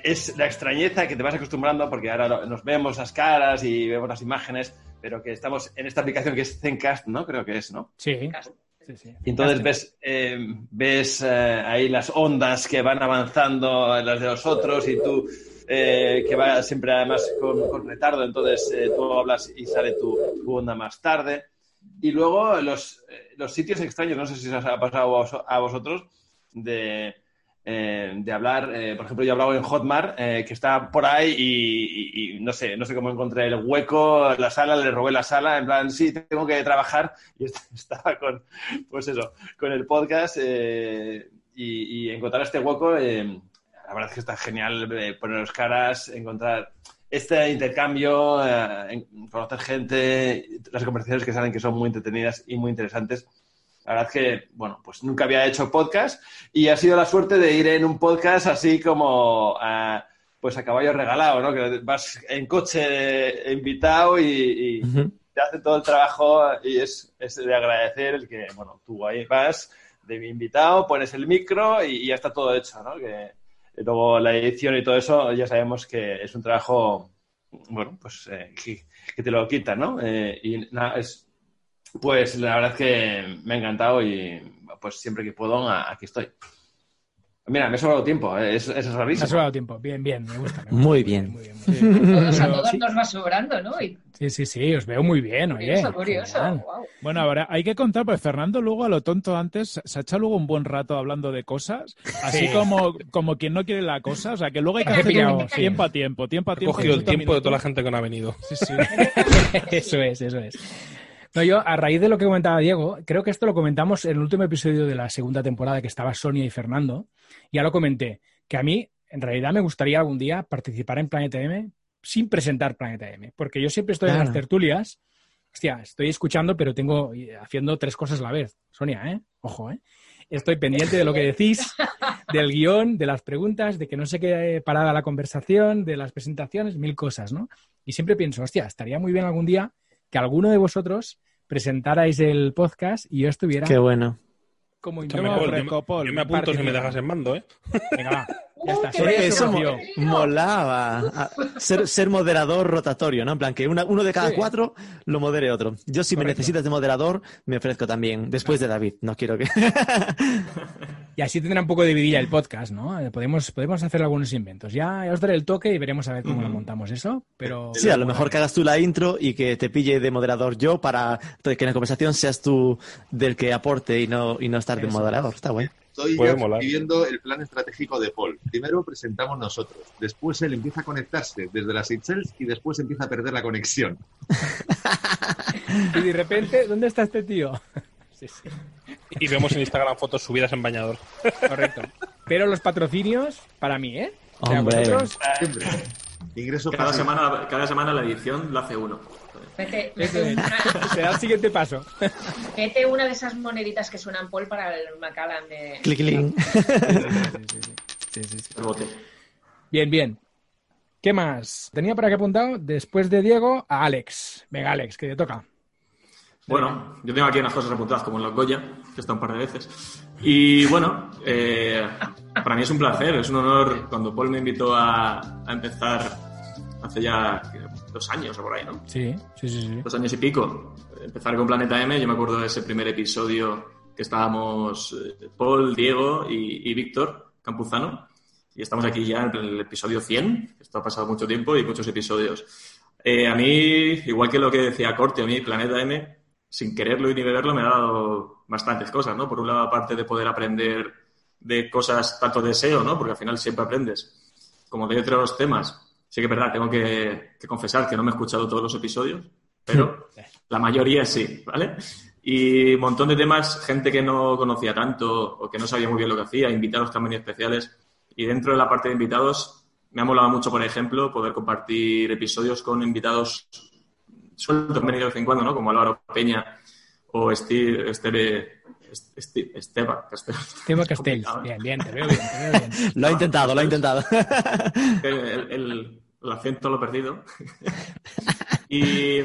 J: es la extrañeza que te vas acostumbrando porque ahora nos vemos las caras y vemos las imágenes, pero que estamos en esta aplicación que es Zencast, ¿no? Creo que es, ¿no?
B: Sí.
J: sí, sí. Y entonces ves, eh, ves eh, ahí las ondas que van avanzando, las de los otros, y tú, eh, que va siempre además con, con retardo, entonces tú hablas y sale tu, tu, onda más tarde. Y luego los, los sitios extraños, no sé si os ha pasado a vosotros, de eh, de hablar, eh, por ejemplo, yo he hablado en Hotmart, eh, que está por ahí y, y, y, no sé, no sé cómo encontré el hueco, la sala, le robé la sala, en plan, sí, tengo que trabajar [LAUGHS] y estaba con, pues eso, con el podcast y, y, encontrar este hueco, la verdad es que está genial poneros caras, encontrar este intercambio, conocer gente, las conversaciones que salen que son muy entretenidas y muy interesantes. La verdad es que, bueno, pues nunca había hecho podcast y ha sido la suerte de ir en un podcast así como a, pues a caballo regalado, ¿no? Que vas en coche invitado y, y uh -huh. te hace todo el trabajo y es, es, de agradecer el que, bueno, tú ahí vas de invitado, pones el micro y, y ya está todo hecho, ¿no? Que luego la edición y todo eso ya sabemos que es un trabajo, bueno, pues eh, que, que, te lo quitan, ¿no? Eh, y nada, es pues la verdad es que me ha encantado y pues siempre que puedo aquí estoy. Mira, me ha sobrado tiempo, ¿eh? es, es
B: Me ha
J: rarísimo.
B: sobrado tiempo. Bien, bien, me gusta. me gusta.
G: Muy bien.
D: Todos a
B: Pero
D: todos
B: sí.
D: nos va sobrando, ¿no? Y
B: Sí, sí, sí, os veo muy bien, oye.
D: curioso, curioso.
B: Genial.
D: guau.
I: Bueno, ahora hay que contar, pues Fernando luego a lo tonto antes se ha echado luego un buen rato hablando de cosas, así
B: Sí.
I: como, como quien no quiere la cosa, o sea que luego hay que
B: He
I: hacer un
B: sí.
I: tiempo a tiempo, tiempo a
F: He
I: tiempo.
F: cogido el
I: a
F: tiempo de toda la gente que no ha venido.
I: Sí, sí. [LAUGHS]
B: eso es, eso es. No, yo, a raíz de lo que comentaba Diego, creo que esto lo comentamos en el último episodio de la segunda temporada que estaba Sonia y Fernando. Ya lo comenté, que a mí, en realidad, me gustaría algún día participar en Planeta M sin presentar Planeta M, porque yo siempre estoy en las tertulias. Hostia, estoy escuchando, pero tengo y haciendo tres cosas a la vez. Sonia, ¿eh? Ojo, ¿eh? Estoy pendiente de lo que decís, del guion, de las preguntas, de que no se quede parada la conversación, de las presentaciones, mil cosas, ¿no? Y siempre pienso, hostia, estaría muy bien algún día que alguno de vosotros presentarais el podcast y yo estuviera
G: Qué bueno.
B: como
I: Yo me
F: Yo me apunto si me dejas en mando, ¿eh?
B: Venga, va. [LAUGHS] Ya está.
G: Eso mo- molaba. Ser, ser moderador rotatorio, ¿no? En plan, que una- uno de cada
B: Sí.
G: cuatro lo modere otro. Yo, si me necesitas de moderador, me ofrezco también. Después de David. No quiero que. [LAUGHS]
B: Y así tendrá un poco de vidilla el podcast, ¿no? Eh, Podemos, podemos hacer algunos inventos. Ya, ya os daré el toque y veremos a ver cómo lo montamos eso. Pero
G: Sí, a lo mejor que hagas tú la intro y que te pille de moderador yo para que en la conversación seas tú del que aporte y no, y no estar de moderador. Está bueno.
H: Estoy
F: Puede
H: ya
F: molar.
H: viviendo el plan estratégico de Paul. Primero presentamos nosotros, después él empieza a conectarse desde las Seychelles y después empieza a perder la conexión. [LAUGHS]
B: Y de repente, ¿dónde está este tío? [LAUGHS] Sí, sí,
F: Y vemos en Instagram fotos subidas en bañador.
B: correcto. Pero los patrocinios, para mí, ¿eh? O sea,
G: Hombre.
B: vosotros,
H: Siempre. Ingreso
E: Cada
H: fácil.
E: semana, cada semana la edición la hace uno.
D: Mete, mete
B: es.
D: una, [LAUGHS]
B: será el siguiente paso.
D: mete una de esas moneditas que suenan Paul para el Macallan de.
G: Clic, clic.
E: El bote.
B: Bien, bien. ¿Qué más? Tenía por aquí apuntado, después de Diego, a Alex. Venga, Alex, que te toca.
E: Bueno, yo tengo aquí unas cosas apuntadas como en los Goya, que está un par de veces. Y bueno, eh, para mí es un placer, es un honor cuando Paul me invitó a, a empezar hace ya dos años o por ahí, ¿no?
B: Sí, sí, sí. sí.
E: Dos años y pico. Empezar con Planeta M, yo me acuerdo de ese primer episodio que estábamos eh, Paul, Diego y, y Víctor Campuzano. Y estamos aquí ya en el episodio 100. Esto ha pasado mucho tiempo y muchos episodios. Eh, a mí, igual que lo que decía Corte, a mí Planeta M, sin quererlo y ni beberlo, me ha dado bastantes cosas, ¿no? Por un lado, aparte de poder aprender de cosas tanto de SEO, ¿no? Porque al final siempre aprendes, como de otros temas. Sí que es verdad, tengo que, que confesar que no me he escuchado todos los episodios, pero [LAUGHS] la mayoría sí, ¿vale? Y un montón de temas, gente que no conocía tanto o que no sabía muy bien lo que hacía, invitados también especiales. Y dentro de la parte de invitados, me ha molado mucho, por ejemplo, poder compartir episodios con invitados sueltos venido de vez en cuando, ¿no? Como Álvaro Peña o Steve, Esteve, Este- Esteba Castell.
B: Temo [LAUGHS] Castells. Bien, bien, te veo bien, te veo bien.
G: Lo ha intentado, lo ha intentado. [LAUGHS]
E: El, el- el acento lo he perdido. [LAUGHS] y,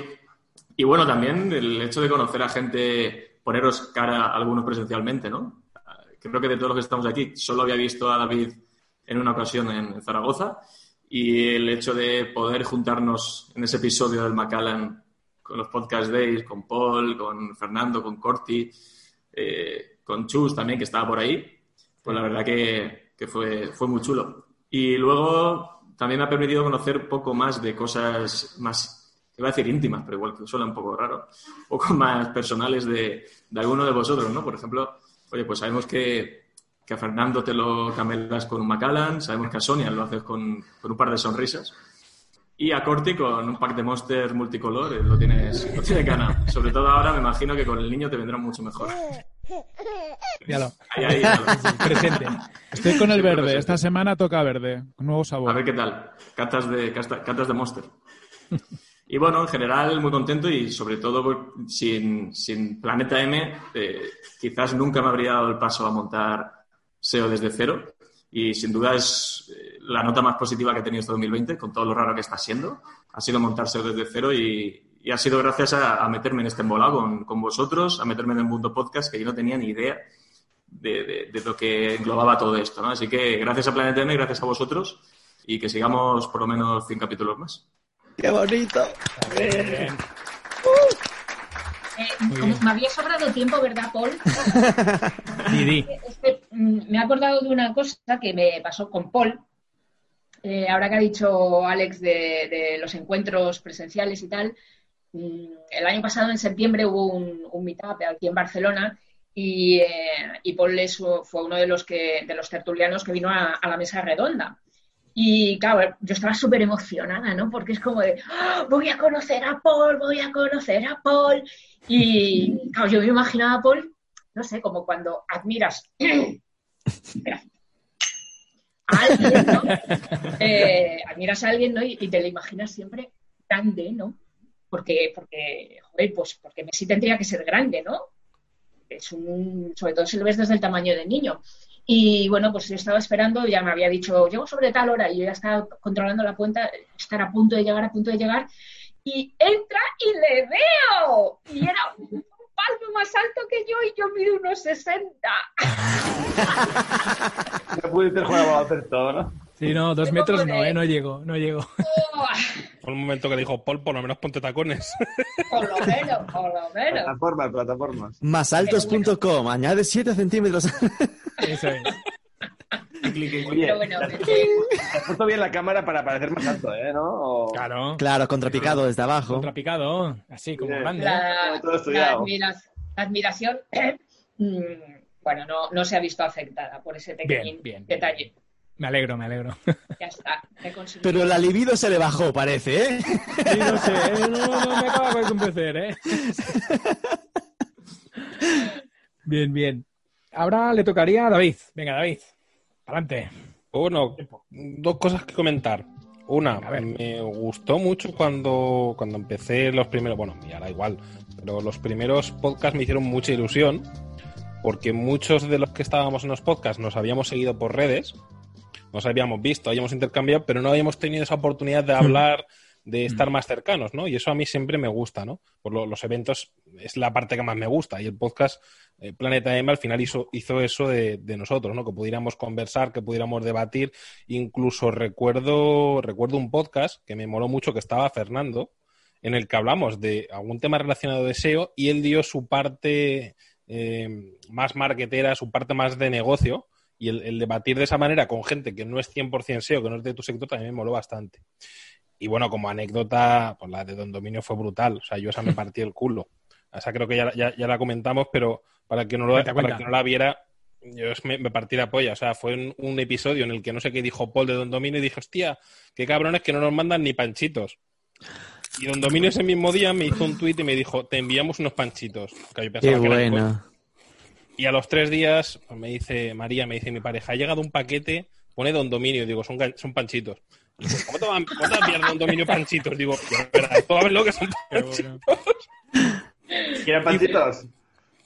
E: y bueno, también el hecho de conocer a gente, poneros cara a algunos presencialmente, ¿no? Creo que de todos los que estamos aquí, solo había visto a David en una ocasión en Zaragoza y el hecho de poder juntarnos en ese episodio del Macallan con los podcast days, con Paul, con Fernando, con Corti, eh, con Chus también, que estaba por ahí, pues la verdad que, que fue, fue muy chulo. Y luego también me ha permitido conocer un poco más de cosas más, iba a decir íntimas, pero igual que suena un poco raro, un [LAUGHS] poco más personales de, de alguno de vosotros, ¿no? Por ejemplo, oye, pues sabemos que, que a Fernando te lo camelas con un Macallan, sabemos que a Sonia lo haces con, con un par de sonrisas. Y a Corti con un pack de Monsters multicolor, lo tienes, lo tienes ganado. Sobre todo ahora me imagino que con el niño te vendrá mucho mejor.
B: Míralo.
E: Ahí, ahí, míralo.
B: Presente.
I: Estoy con el verde.
E: presente.
I: Esta semana toca verde. Un nuevo
E: A
I: sabor.
E: ver qué tal. Catas de, casta- catas de Monster. [LAUGHS] Y bueno, en general muy contento y sobre todo pues, sin, sin Planeta M eh, quizás nunca me habría dado el paso a montar SEO desde cero y sin duda es eh, la nota más positiva que he tenido este 2020 con todo lo raro que está siendo. Ha sido montar SEO desde cero y, y ha sido gracias a, a meterme en este embolado con, con vosotros, a meterme en el mundo podcast que yo no tenía ni idea de, de- de lo que englobaba todo esto. ¿no? Así que gracias a Planeta M, gracias a vosotros y que sigamos por lo menos 100 capítulos más.
G: ¡Qué bonito!
D: Eh, como me había sobrado tiempo, ¿verdad, Paul? [LAUGHS]
B: Di, di.
D: Es que mm, me me he acordado de una cosa que me pasó con Paul. Eh, ahora que ha dicho Alex de, los encuentros presenciales y tal, mm, el año pasado en septiembre hubo un, meetup aquí en Barcelona y, eh, y Paul es- fue uno de los, que, de los tertulianos que vino a, la mesa redonda. Y claro, yo estaba súper emocionada, ¿no? Porque es como de, "Ah, voy a conocer a Paul, voy a conocer a Paul. Y claro, yo me imaginaba a Paul, no sé, como cuando admiras [CLEARS THROAT] alguien, ¿no? Eh, admiras a alguien, ¿no? Y, te lo imaginas siempre grande, ¿no? Porque, porque, joder, pues porque Messi tendría que ser grande, ¿no? Es un, sobre todo si lo ves desde el tamaño de niño. Y bueno, pues yo estaba esperando, ya me había dicho, llego sobre tal hora, y yo ya estaba controlando la cuenta, estar a punto de llegar, a punto de llegar, y entra y le veo. Y era palmo más alto que yo, y yo mido unos 60.
J: No pudiste jugar a baloncesto, ¿no?
B: Sí, no, dos metros no, ¿eh? No llego, no llego. [LAUGHS]
F: Fue el momento que dijo, Paul, por lo menos ponte tacones. [LAUGHS]
D: Por lo menos, por lo menos.
J: Plataformas, plataformas.
G: Másaltos.com, añade 7 centímetros.
B: Eso es.
J: Oye,
D: Pero bueno,
J: has puesto bien la cámara para parecer más alto, ¿eh? ¿No? O-
B: Claro.
G: Claro, contrapicado desde abajo.
B: Contrapicado, así como
J: Bien.
B: grande.
D: la,
J: Todo
D: la admiración, [CLEARS THROAT] mm, bueno, no, no se ha visto afectada por ese pequeño
B: Bien, bien, bien.
D: detalle.
B: Me alegro, me alegro.
D: Ya está. he conseguido.
G: Pero la libido se le bajó, parece, ¿eh?
B: Sí, no sé, ¿eh? no, no me acaba de convencer, ¿eh? [LAUGHS] Bien, bien. Ahora le tocaría a David. Venga, David, adelante.
F: Bueno, dos cosas que comentar. Una, me gustó mucho cuando, cuando empecé los primeros, bueno, y ahora igual, pero los primeros podcasts me hicieron mucha ilusión porque muchos de los que estábamos en los podcasts nos habíamos seguido por redes, nos habíamos visto, habíamos intercambiado, pero no habíamos tenido esa oportunidad de [LAUGHS] hablar, de estar más cercanos, ¿no? Y eso a mí siempre me gusta, ¿no? Por lo- los eventos es la parte que más me gusta y el podcast eh, Planeta M al final hizo, hizo eso de, de nosotros, ¿no? Que pudiéramos conversar, que pudiéramos debatir. Incluso recuerdo, recuerdo un podcast que me moló mucho que estaba Fernando, en el que hablamos de algún tema relacionado de SEO y él dio su parte eh, más marketera, su parte más de negocio. Y el, el debatir de esa manera con gente que no es 100% SEO, que no es de tu sector, también me moló bastante. Y bueno, como anécdota, pues la de Don Dominio fue brutal. O sea, yo esa me [LAUGHS] partí el culo. Esa creo que ya, ya, ya la comentamos, pero para que no, lo, para que no la viera, yo me, me partí la polla. O sea, fue un, un episodio en el que no sé qué dijo Paul de Don Dominio y dije, hostia, qué cabrones que no nos mandan ni panchitos. Y Don Dominio ese mismo día me hizo un tuit y me dijo, te enviamos unos panchitos. Que yo pensaba
G: Qué
F: que y a los tres días pues, me dice María, me dice mi pareja, ha llegado un paquete, pone Don Dominio, digo, son, son panchitos. ¿Cómo te van, cómo te van a enviar Don Dominio panchitos? Digo, "Pero, pero, tú sabes lo que son [LAUGHS] panchitos.
J: ¿Quieren panchitos?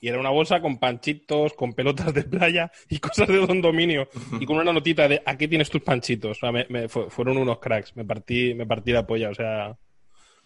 F: Y era una bolsa con panchitos, con pelotas de playa y cosas de Don Dominio. Y con una notita de, aquí tienes tus panchitos. O sea, me- me- fu- fueron unos cracks. Me partí, me partí la polla, o sea,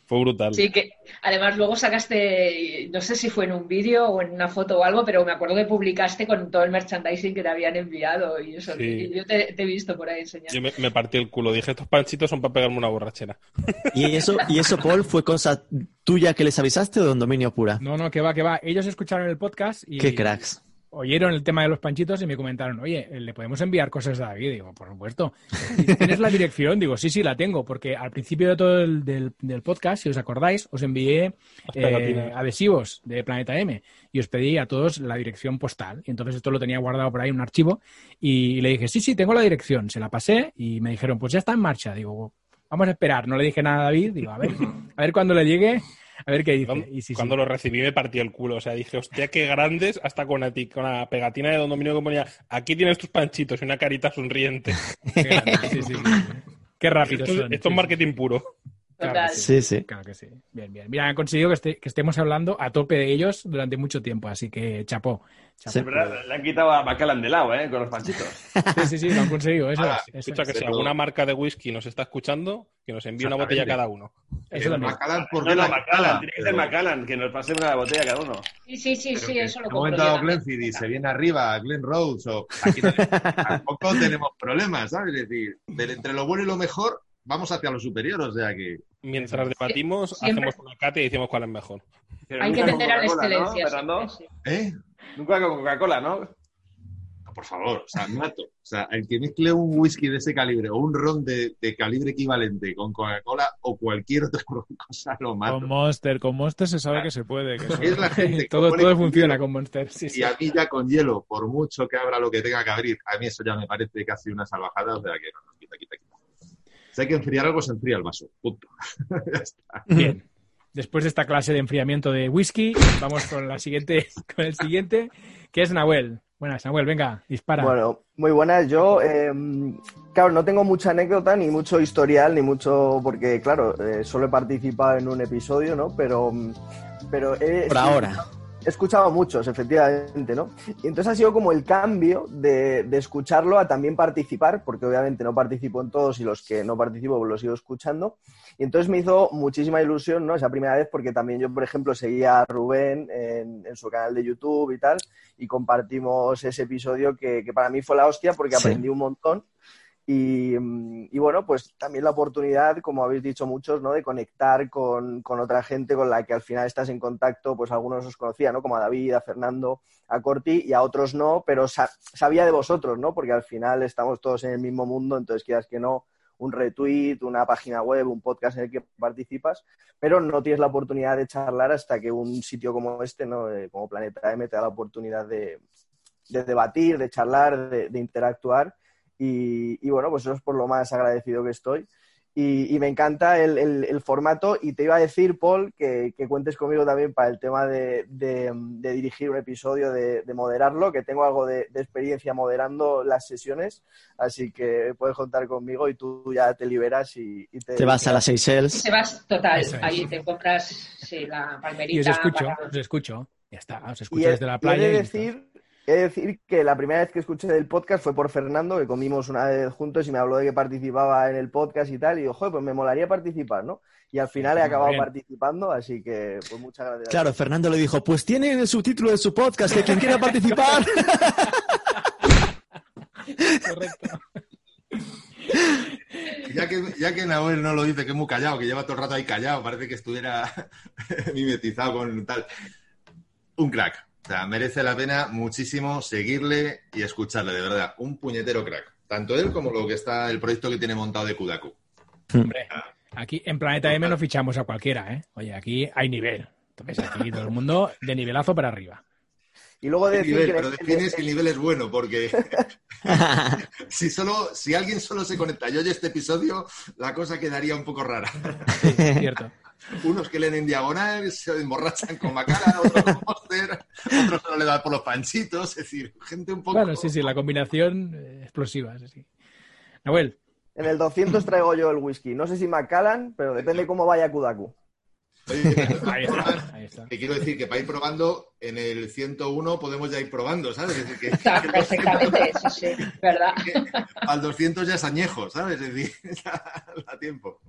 F: fue brutal.
D: Sí, que además luego sacaste, no sé si fue en un vídeo o en una foto o algo, pero me acuerdo que publicaste con todo el merchandising que te habían enviado y eso.
F: Sí.
D: Y yo te, te he visto por ahí enseñando.
F: Yo me, me partí el culo. Dije, estos panchitos son para pegarme una borrachera. [LAUGHS]
G: ¿Y eso, ¿Y eso, Paul, fue cosa tuya que les avisaste o de un dominio pura?
B: No, no, que va, que va. Ellos escucharon el podcast y
G: Qué cracks.
B: Oyeron el tema de los panchitos y me comentaron, oye, ¿le podemos enviar cosas a David? Digo, por supuesto. ¿Y ¿Tienes la dirección? Digo, sí, sí, la tengo, porque al principio de todo el del, del podcast, si os acordáis, os envié eh, adhesivos de Planeta M y os pedí a todos la dirección postal. Y entonces esto lo tenía guardado por ahí en un archivo y le dije, sí, sí, tengo la dirección. Se la pasé y me dijeron, pues ya está en marcha. Digo, vamos a esperar. No le dije nada a David. Digo, a ver, a ver cuando le llegue, a ver qué dice.
F: Cuando,
B: Y sí, sí.
F: cuando lo recibí me partí el culo. O sea, dije, hostia, qué grandes, hasta con la, con la pegatina de Don Dominio que ponía, aquí tienes tus panchitos y una carita sonriente. [LAUGHS]
B: Qué grande, sí, sí, sí. Qué rápido
F: Esto,
B: son.
F: esto es marketing puro.
B: Claro que
G: Sí, sí.
B: Claro que sí. Bien, bien. Mira, han conseguido que, este- que estemos hablando a tope de ellos durante mucho tiempo, así que chapó.
J: Verdad, le han quitado a Bacalán de lado, ¿eh? Con los panchitos.
B: Sí, sí, sí, lo han conseguido. Eso
H: Ah,
B: es. Eso
F: Escucha
B: es.
F: que si alguna marca de whisky nos está escuchando, que nos envíe una botella cada uno.
B: Eso también.
H: Macallan, ¿por
J: No,
H: qué
J: no,
H: la
J: Macallan,
H: Macallan?
J: tiene que ser Macallan, que nos pase una botella cada uno.
D: Sí, sí, sí,
H: Pero
D: sí, eso lo compro.
H: Glenfiddich y se viene arriba Glen Rhodes o aquí no- [LAUGHS] tampoco tenemos problemas, ¿sabes? Es decir, de- entre lo bueno y lo mejor vamos hacia lo superior, o sea que
F: Mientras debatimos,
D: Siempre.
F: hacemos una cate y decimos cuál es mejor.
J: Pero
D: Hay que tender a la
J: ¿no,
D: excelencia.
H: ¿eh?
J: Nunca con Coca-Cola, ¿no?
H: por favor, o sea, mato. O sea, el que mezcle un whisky de ese calibre o un ron de, de calibre equivalente con Coca-Cola o cualquier otra [LAUGHS] cosa, lo mato.
I: Con Monster, con Monster se sabe que se puede. que eso-
H: Es la gente [LAUGHS] que
B: todo, todo
H: con
B: funciona
H: hielo
B: con Monster. Sí, sí.
H: Y a mí ya con hielo, por mucho que abra lo que tenga que abrir, a mí eso ya me parece casi una salvajada, o sea que no, no, quita, quita, quita. Si hay que enfriar algo, se enfría el vaso. Punto. [LAUGHS] ya está.
B: Bien. Después de esta clase de enfriamiento de whisky, vamos con la siguiente, [LAUGHS] con el siguiente, que es Nahuel. Buenas, Nahuel, venga, dispara.
L: Bueno, muy buenas. Yo, eh, claro, no tengo mucha anécdota, ni mucho historial, ni mucho, porque, claro, eh, solo he participado en un episodio, ¿no? Pero, pero he,
G: Por ahora.
L: He escuchado muchos, efectivamente, ¿no? Y entonces ha sido como el cambio de, de escucharlo a también participar, porque obviamente no participo en todos y los que no participo pues los sigo escuchando. Y entonces me hizo muchísima ilusión, ¿no? Esa primera vez, porque también yo, por ejemplo, seguía a Rubén en, en su canal de YouTube y tal, y compartimos ese episodio que, que para mí fue la hostia porque
G: Sí.
L: aprendí un montón. Y, mm, y bueno, pues también la oportunidad, como habéis dicho muchos, ¿no? De conectar con, con otra gente con la que al final estás en contacto, pues algunos os conocía, ¿no? Como a David, a Fernando, a Corti y a otros no, pero sa- sabía de vosotros, ¿no? Porque al final estamos todos en el mismo mundo, entonces quieras que no, un retweet, una página web, un podcast en el que participas, pero no tienes la oportunidad de charlar hasta que un sitio como este, ¿no? Eh, como Planeta M, te da la oportunidad de, de debatir, de charlar, de interactuar. Y, y bueno, pues eso es por lo más agradecido que estoy. Y, y me encanta el, el- el formato. Y te iba a decir, Paul, que, que cuentes conmigo también para el tema de, de- de dirigir un episodio, de, de moderarlo, que tengo algo de, de experiencia moderando las sesiones. Así que puedes contar conmigo y tú ya te liberas y, y te,
G: Te vas a las Seychelles.
D: Se vas total,
B: es.
D: ahí te compras sí, la palmerita.
B: y os escucho,
D: para-
B: os escucho. Ya está, os
L: Y
B: escucho
L: he,
B: desde la
L: y he
B: playa.
L: de
B: y
L: decir, he de decir que la primera vez que escuché del podcast fue por Fernando, que comimos una vez juntos y me habló de que participaba en el podcast y tal, y digo, joder, pues me molaría participar, ¿no? Y al final he acabado
G: bien.
L: participando, así que pues muchas gracias.
G: Claro, Fernando le dijo, pues tiene el subtítulo de su podcast, que quien quiera participar. [LAUGHS]
B: Correcto.
H: Ya que, ya que Nahuel no lo dice, que es muy callado, que lleva todo el rato ahí callado, parece que estuviera [LAUGHS] mimetizado con tal. Un crack. O sea, merece la pena muchísimo seguirle y escucharle, de verdad. Un puñetero crack. Tanto él como lo que está el proyecto que tiene montado de Kudaku.
B: Hombre, aquí en Planeta M no fichamos a cualquiera, ¿eh? Oye, aquí hay nivel. Entonces aquí todo el mundo de nivelazo para arriba.
L: Y luego
H: ¿Qué
L: decir
H: nivel?
L: que-
H: Pero define si el nivel es bueno, porque [LAUGHS] si solo, si alguien solo se conecta y oye este episodio, la cosa quedaría un poco rara.
B: cierto.
H: Unos que leen en diagonal, se emborrachan con Macala, otros con [LAUGHS] Monster, otros solo le dan por los panchitos, es decir, gente un poco...
B: Bueno, sí, sí, la combinación eh, explosiva, sí, sí. Nahuel,
L: En el 200 traigo yo el whisky. No sé si Macallan, pero depende cómo vaya Kudaku.
H: Oye, [LAUGHS]
B: ahí está, ahí está.
H: Te quiero decir que para ir probando, en el 101 podemos ya ir probando, ¿sabes? Es decir, que,
D: Está
H: que
D: perfectamente, sí, sí, [LAUGHS] ¿verdad?
H: al 200 ya es añejo, ¿sabes? Es decir, da tiempo.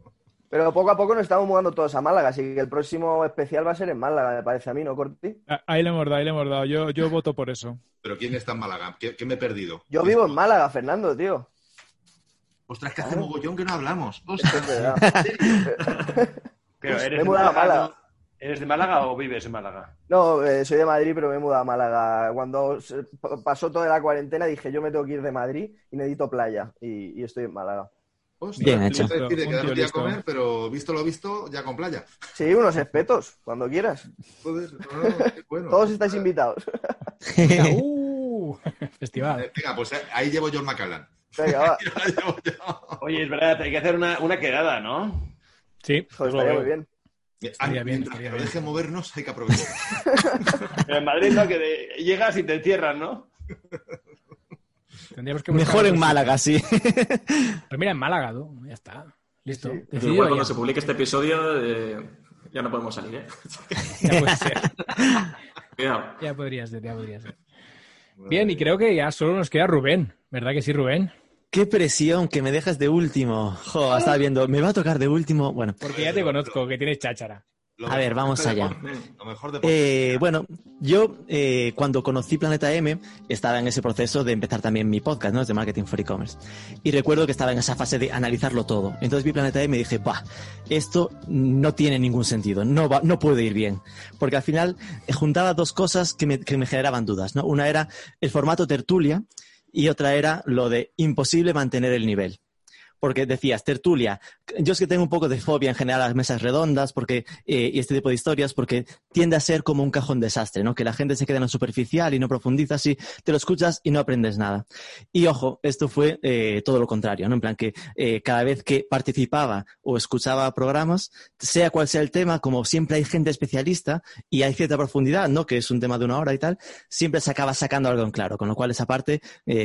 L: Pero poco a poco nos estamos mudando todos a Málaga, así que el próximo especial va a ser en Málaga, me parece a mí, ¿no, Corti?
I: Ah, Ahí le hemos dado, ahí le hemos dado. Yo, yo voto por eso.
H: Pero ¿quién está en Málaga? ¿Qué, qué me he perdido?
L: Yo vivo en Málaga, Fernando, tío.
H: Ostras, que hace mogollón que no hablamos. Ostras. [LAUGHS]
L: Es verdad. [LAUGHS]
J: Pero
L: Me
J: eres
L: he
J: de
L: mudado a
J: Málaga,
L: Málaga.
J: ¿no? ¿Eres de Málaga o vives en Málaga?
L: No, eh, soy de Madrid, pero me he mudado a Málaga. Cuando pasó toda la cuarentena dije, yo me tengo que ir de Madrid y necesito playa. Y, y estoy en Málaga.
H: Ostras,
G: Bien hecho.
H: decir a comer, pero visto lo visto, ya con playa.
L: Sí, unos espetos, cuando quieras.
H: Joder, no, bueno.
L: Todos estáis invitados. [LAUGHS]
B: ¡Uh! Festival.
H: Eh, Venga, pues eh, ahí llevo yo el Macallan.
L: Venga, [LAUGHS] va.
H: Ahí llevo yo.
J: Oye, es verdad, hay que hacer una, una quedada, ¿no?
B: Sí,
L: Joder,
B: lo
L: estaría muy bien.
B: Estaría bien,
H: Mientras
B: estaría
H: que lo
B: bien.
H: deje movernos, hay que aprovechar. [LAUGHS]
J: Pero en Madrid no, que de- llegas y te encierran, ¿no?
B: Tendríamos que buscar
G: Mejor en Málaga, sí. [LAUGHS]
B: Pues mira, en Málaga, tú, ya está. Listo.
L: Sí.
E: Igual
B: ya.
E: cuando se publique este episodio eh, ya no podemos salir, ¿eh? [LAUGHS]
B: Ya puede ser. [LAUGHS]
E: Cuidado.
B: Ya podría ser, ya podría ser. Bien, y creo que ya solo nos queda Rubén, ¿verdad que sí, Rubén?
G: Qué presión que me dejas de último. Jo, estaba viendo, me va a tocar de último. Bueno,
B: Porque ya te conozco, que tienes cháchara.
H: Lo
G: A ver, vamos allá.
H: deporte, Lo mejor de
G: Eh, bueno, yo eh, cuando conocí Planeta M estaba en ese proceso de empezar también mi podcast, ¿no? De Marketing for E-Commerce. Y recuerdo que estaba en esa fase de analizarlo todo. Entonces vi Planeta M y dije, bah, esto no tiene ningún sentido, no, va, no puede ir bien. Porque al final eh, juntaba dos cosas que me, que me generaban dudas, ¿no? Una era el formato tertulia y otra era lo de imposible mantener el nivel porque decías, tertulia. Yo es que tengo un poco de fobia en general a las mesas redondas porque, eh, y este tipo de historias porque tiende a ser como un cajón desastre, ¿no? Que la gente se queda en lo superficial y no profundiza así, te lo escuchas y no aprendes nada. Y ojo, esto fue eh, todo lo contrario, ¿no? En plan que eh, cada vez que participaba o escuchaba programas, sea cual sea el tema, como siempre hay gente especialista y hay cierta profundidad, ¿no? Que es un tema de una hora y tal, siempre se acaba sacando algo en claro, con lo cual esa parte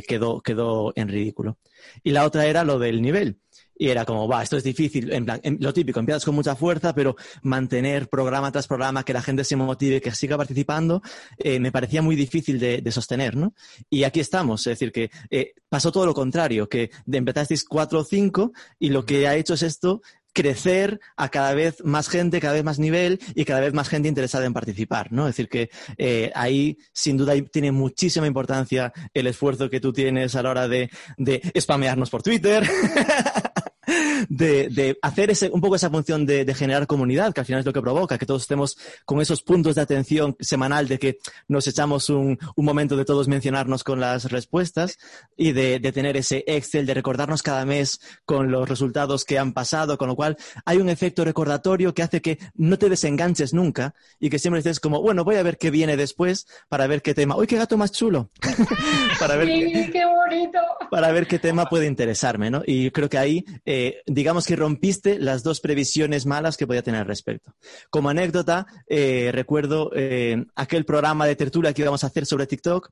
G: quedó, quedó en ridículo. Y la otra era lo del nivel. Y era como, va, esto es difícil, en plan, lo típico, empiezas con mucha fuerza, pero mantener programa tras programa, que la gente se motive, que siga participando, eh, me parecía muy difícil de, sostener, ¿no? Y aquí estamos, es decir, que eh, pasó todo lo contrario, que empezasteis cuatro o cinco y lo que ha hecho es esto, crecer a cada vez más gente, cada vez más nivel y cada vez más gente interesada en participar, ¿no? Es decir, que eh, ahí sin duda tiene muchísima importancia el esfuerzo que tú tienes a la hora de, de spamearnos por Twitter. [LAUGHS] de, hacer ese, un poco esa función de, generar comunidad, que al final es lo que provoca, que todos estemos con esos puntos de atención semanal de que nos echamos un, momento de todos mencionarnos con las respuestas y de, tener ese Excel, de recordarnos cada mes con los resultados que han pasado, con lo cual hay un efecto recordatorio que hace que no te desenganches nunca y que siempre estés como, bueno, voy a ver qué viene después para ver qué tema. ¡Uy, qué gato más chulo! [LAUGHS]
D: para ver qué, bonito!
G: Para ver qué tema puede interesarme, ¿no? Y creo que ahí eh, digamos que rompiste las dos previsiones malas que podía tener al respecto. Como anécdota, eh, recuerdo eh, aquel programa de tertulia que íbamos a hacer sobre TikTok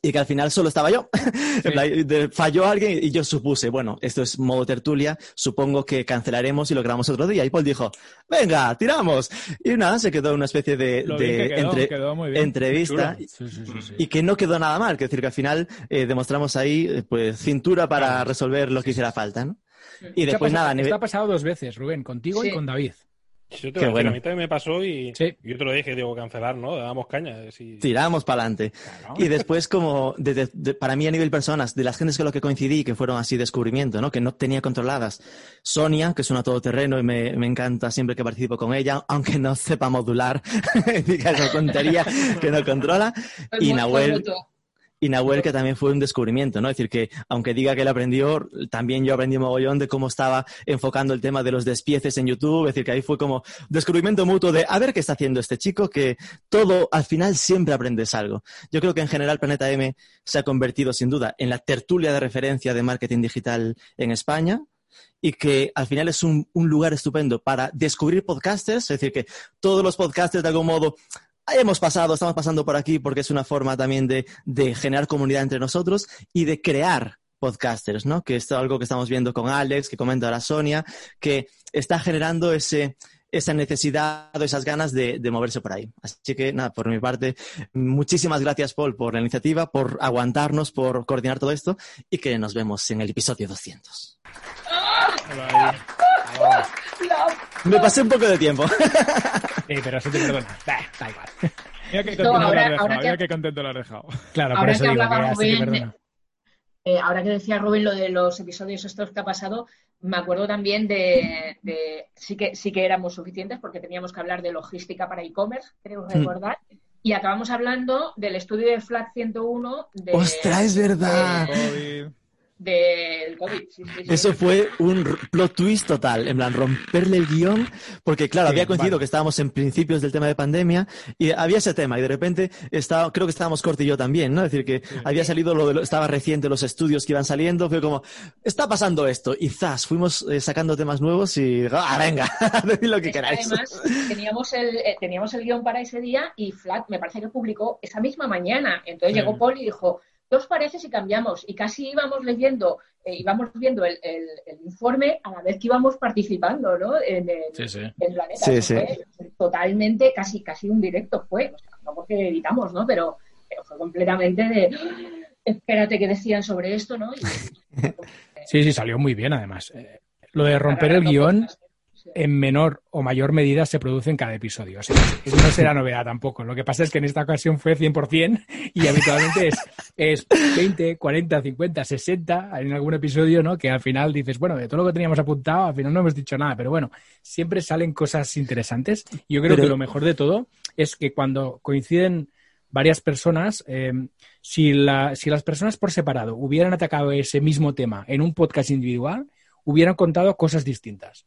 G: y que al final solo estaba yo. [LAUGHS] Falló alguien y yo supuse, bueno, esto es modo tertulia, supongo que cancelaremos y lo grabamos otro día. Y Paul dijo, venga, tiramos. Y nada, se quedó una especie de, entrevista y que no quedó nada mal. Es decir, que al final eh, demostramos ahí pues cintura para resolver lo que hiciera falta. ¿no? Y después nada.
B: Esto ha pasado dos veces, Rubén, contigo y con David.
F: Yo te bueno. A mí también me pasó y yo te lo dije, digo, cancelar, ¿no? Damos caña.
G: Si... Tiramos para adelante. Y después, como, para mí a nivel personas, de las gentes con las que coincidí, que fueron así descubrimiento, ¿no? Que no tenía controladas. Sonia, que es una todoterreno y me, me encanta siempre que participo con ella, aunque no sepa modular, [LAUGHS] diga esa tontería que no controla. y Nahuel y Nahuel, que también fue un descubrimiento, ¿no? Es decir, que aunque diga que él aprendió, también yo aprendí mogollón de cómo estaba enfocando el tema de los despieces en YouTube. Es decir, que ahí fue como descubrimiento mutuo de a ver qué está haciendo este chico, que todo, al final siempre aprendes algo. Yo creo que en general Planeta M se ha convertido sin duda en la tertulia de referencia de marketing digital en España y que al final es un, un, lugar estupendo para descubrir podcasters, es decir, que todos los podcasters de algún modo hemos pasado, estamos pasando por aquí porque es una forma también de, generar comunidad entre nosotros y de crear podcasters, ¿no? Que es algo que estamos viendo con Alex, que comenta ahora Sonia, que está generando ese, esa necesidad o esas ganas de, moverse por ahí. Así que, nada, por mi parte, muchísimas gracias, Paul, por la iniciativa, por aguantarnos, por coordinar todo esto y que nos vemos en el episodio 200. Me pasé un poco de tiempo. [LAUGHS]
B: Sí, pero eso te perdona. Da, igual.
I: Mira qué contento, lo, has dejado, mira qué contento lo has dejado.
B: Claro, por eso digo que
D: eh, ahora que decía Rubén lo de los episodios estos que ha pasado, me acuerdo también de, sí que sí que éramos suficientes porque teníamos que hablar de logística para e-commerce, creo mm. recordar. Y acabamos hablando del estudio de Flat 101 de,
G: ¡Ostras, es verdad!
D: Del COVID.
G: Eso fue un plot twist total, en plan, romperle el guion, porque claro, había coincidido que estábamos en principios del tema de pandemia y había ese tema y de repente estaba, creo que estábamos corto y yo también, ¿no? Es decir, que había salido lo de estaba reciente los estudios que iban saliendo, fue como, está pasando esto y zas, fuimos eh, sacando temas nuevos y, ah, venga, [LAUGHS] decid lo que queráis.
D: Además, teníamos el, eh, teníamos el guion para ese día y Flat me parece que publicó esa misma mañana, entonces llegó Paul y dijo, ¿qué os parece si cambiamos? Y casi íbamos leyendo, eh, íbamos viendo el, informe a la vez que íbamos participando, ¿no? En el,
G: sí, sí.
D: planeta. totalmente, casi, casi un directo fue, o sea, no porque editamos, ¿no? Pero, fue completamente de, espérate qué decían sobre esto, ¿no? [LAUGHS]
B: sí, sí, salió muy bien además. Eh, lo de romper el guion en menor o mayor medida se produce en cada episodio. eso no será novedad tampoco. Lo que pasa es que en esta ocasión fue 100% y habitualmente es, es 20, 40, 50, 60 en algún episodio, ¿no? Que al final dices, bueno, de todo lo que teníamos apuntado, al final no hemos dicho nada, pero bueno, siempre salen cosas interesantes. Yo creo que lo mejor de todo es que cuando coinciden varias personas, eh, si, la- si las personas por separado hubieran atacado ese mismo tema en un podcast individual, hubieran contado cosas distintas.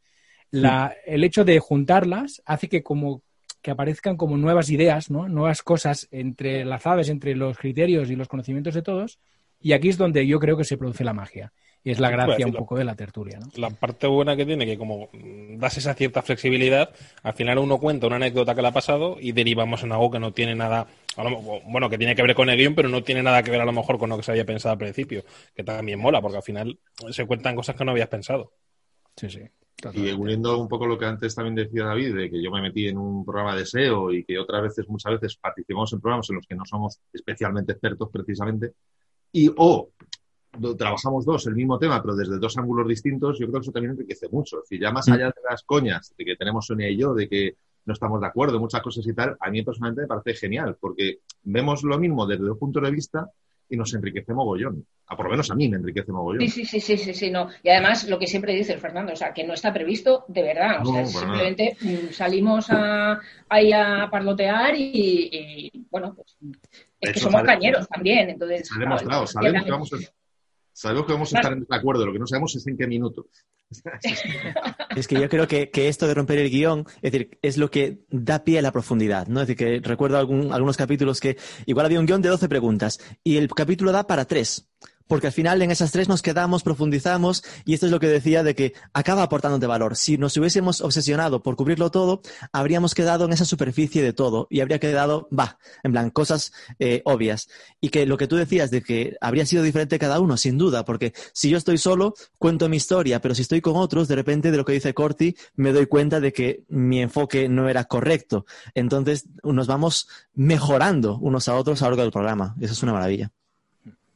B: La- el hecho de juntarlas hace que como que aparezcan como nuevas ideas, ¿no? nuevas cosas entrelazadas entre los criterios y los conocimientos de todos, y aquí es donde yo creo que se produce la magia. Y es la
F: a
B: gracia un poco de la tertulia, ¿no?
F: La parte buena que tiene, que como mm, das esa cierta flexibilidad, al final uno cuenta una anécdota que le ha pasado y derivamos en algo que no tiene nada, bueno, que tiene que ver con el guion, pero no tiene nada que ver a lo mejor con lo que se había pensado al principio, que también mola, porque al final se cuentan cosas que no habías pensado.
B: Sí, sí.
H: Y uniendo un poco lo que antes también decía David, de que yo me metí en un programa de SEO y que otras veces, muchas veces, participamos en programas en los que no somos especialmente expertos precisamente, y o trabajamos dos el mismo tema, pero desde dos ángulos distintos, yo creo que eso también enriquece mucho. Es decir, ya más
G: Mm.
H: allá de las coñas de que tenemos Sonia y yo, de que no estamos de acuerdo en muchas cosas y tal, a mí personalmente me parece genial, porque vemos lo mismo desde dos puntos de vista y nos enriquece mogollón. A por lo menos a mí me enriquece mogollón.
D: Sí, sí, sí, sí, sí, sí, no. Y además, lo que siempre dice el Fernando, o sea, que no está previsto de verdad. O sea,
H: No, para
D: simplemente mm, salimos a, ahí a parlotear y, y, bueno, pues es que
H: hecho,
D: somos cañeros también. Entonces,
H: Se ha demostrado,
D: claro,
H: sabemos que vamos a, sabemos que vamos a estar en acuerdo, lo que no sabemos es en qué minuto. [LAUGHS]
G: Es que yo creo que, que esto de romper el guion, es decir, es lo que da pie a la profundidad, ¿no? Es decir, que recuerdo algún- algunos capítulos que igual había un guion de 12 preguntas y el capítulo da para tres. Porque al final en esas tres nos quedamos, profundizamos y esto es lo que decía de que acaba aportándote valor. Si nos hubiésemos obsesionado por cubrirlo todo, habríamos quedado en esa superficie de todo y habría quedado, va, en plan, cosas eh, obvias. Y que lo que tú decías de que habría sido diferente cada uno, sin duda, porque si yo estoy solo, cuento mi historia, pero si estoy con otros, de repente de lo que dice Corti, me doy cuenta de que mi enfoque no era correcto. Entonces nos vamos mejorando unos a otros a lo largo del programa. Eso es una maravilla.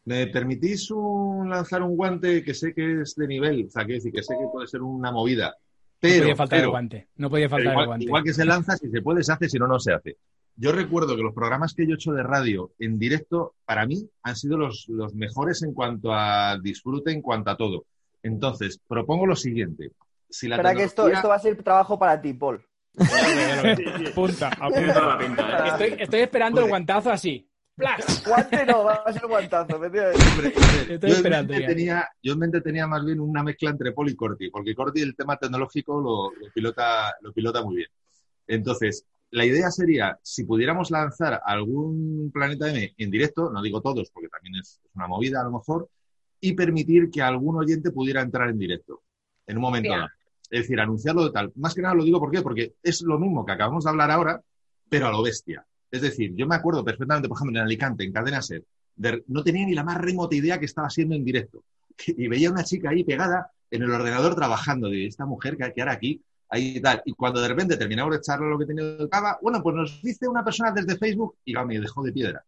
H: ¿Me permitís un- lanzar un guante que sé que es de nivel? O sea, quiero decir que sé que puede ser una movida.
B: no
H: Pero,
B: podía faltar
H: pero-
B: el guante. No podía faltar
H: igual,
B: el guante.
H: igual que se lanza, si se puede, se hace, si no, no se hace. Yo recuerdo que los programas que yo he hecho de radio en directo, para mí, han sido los, los mejores en cuanto a disfrute, en cuanto a todo. Entonces, propongo lo siguiente. Si la
L: Espera que esto, va a ser trabajo para ti, Paul.
I: Apunta, [LAUGHS]
E: Tiene toda la pinta, ¿eh?
B: Estoy, estoy esperando el guantazo así. ¡Plas!
L: Guante no, va a ser guantazo. me tío.
B: Estoy
H: yo,
B: esperando
H: en
B: ya.
H: mente tenía, yo en mente tenía más bien una mezcla entre Paul y Corti, porque Corti el tema tecnológico lo, lo pilota, lo pilota muy bien. Entonces, la idea sería, si pudiéramos lanzar algún Planeta M en directo, no digo todos, porque también es, es una movida a lo mejor, y permitir que algún oyente pudiera entrar en directo en un momento dado. Es decir, anunciarlo de tal. Más que nada lo digo ¿por qué? porque es lo mismo que acabamos de hablar ahora, pero a lo bestia. Es decir, yo me acuerdo perfectamente, por ejemplo, en Alicante, en Cadena Ser, de- no tenía ni la más remota idea que estaba siendo en directo. [LAUGHS] Y veía una chica ahí pegada en el ordenador trabajando, de esta mujer que, que hará aquí, ahí tal. Y cuando de repente terminamos de echarle lo que tenía de cava, bueno, pues nos dice una persona desde Facebook y me dejó de piedra.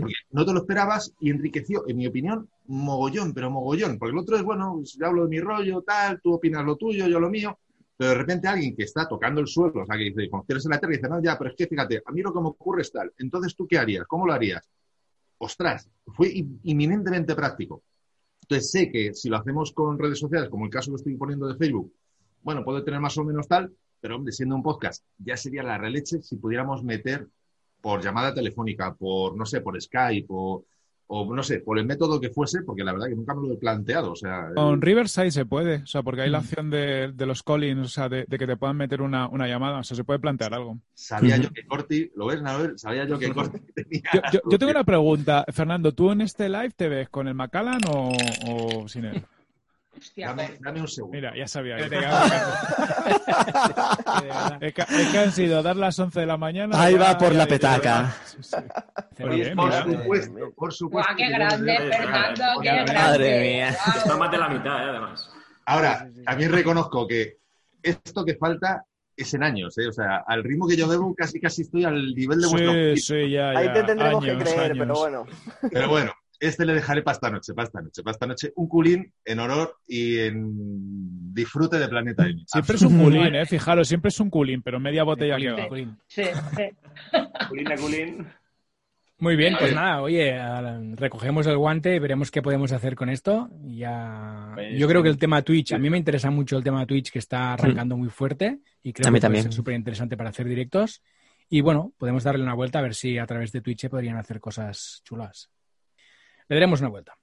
H: Porque no te lo esperabas y enriqueció, en mi opinión, mogollón, pero mogollón. Porque el otro es, bueno, pues, yo hablo de mi rollo, tal, tú opinas lo tuyo, yo lo mío. Pero de repente alguien que está tocando el suelo, o sea, que dice, pies en la tierra, y dice, no, ya, pero es que fíjate, a mí lo que me ocurre es tal. Entonces, ¿tú qué harías? ¿Cómo lo harías? Ostras, fue in- inminentemente práctico. Entonces, sé que si lo hacemos con redes sociales, como el caso que estoy poniendo de Facebook, bueno, puede tener más o menos tal, pero hombre, siendo un podcast, ya sería la releche si pudiéramos meter por llamada telefónica, por, no sé, por Skype o, o no sé, por el método que fuese, porque la verdad que nunca me lo he planteado. O sea,
I: Con Riverside se puede, o sea, porque hay la opción de, de los callings, o sea, de, de que te puedan meter una, una llamada, o sea, se puede plantear algo.
H: sabía yo que Corti, ¿lo ves? Sabía yo que Corti [LAUGHS] tenía.
I: Yo, yo- yo tengo una pregunta, Fernando, ¿tú en este live te ves con el Macallan o, o sin él?
H: Dame, dame un segundo.
I: Mira, ya sabía. que te [LAUGHS] es, que, es que han sido dar las 11 de la mañana.
G: Ahí va por la petaca.
I: sí, sí.
H: Oye,
I: Oye,
H: por
I: mira.
H: supuesto, por supuesto.
D: ¡Guau, qué grande, Fernando! ¡Qué
H: Madre
D: grande!
G: Madre mía.
E: Está más de la mitad, ¿eh? además.
H: Ahora, también reconozco que esto que falta es en años, ¿eh? O sea, al ritmo que yo bebo, casi casi estoy al nivel de vuestro.
I: Sí, sí, ya,
L: Ahí
I: ya.
L: te tendremos
I: años,
L: que creer,
I: años.
L: pero bueno.
H: Pero bueno, este le dejaré para esta noche, para esta noche, para esta noche. Un culín en honor y en disfrute de Planeta M.
I: Siempre es un culín, ¿eh? Fijaros, siempre es un culín, pero media botella que va.
D: Sí, sí.
J: Culina, culín.
B: Muy bien, pues nada, oye, a- recogemos el guante y veremos qué podemos hacer con esto. Ya...
J: Pues,
B: Yo creo que el tema Twitch, a mí me interesa mucho el tema Twitch que está arrancando muy fuerte y creo
G: A
B: que puede
G: también.
B: ser súper interesante para hacer directos. Y bueno, podemos darle una vuelta a ver si a través de Twitch podrían hacer cosas chulas. Le daremos una vuelta.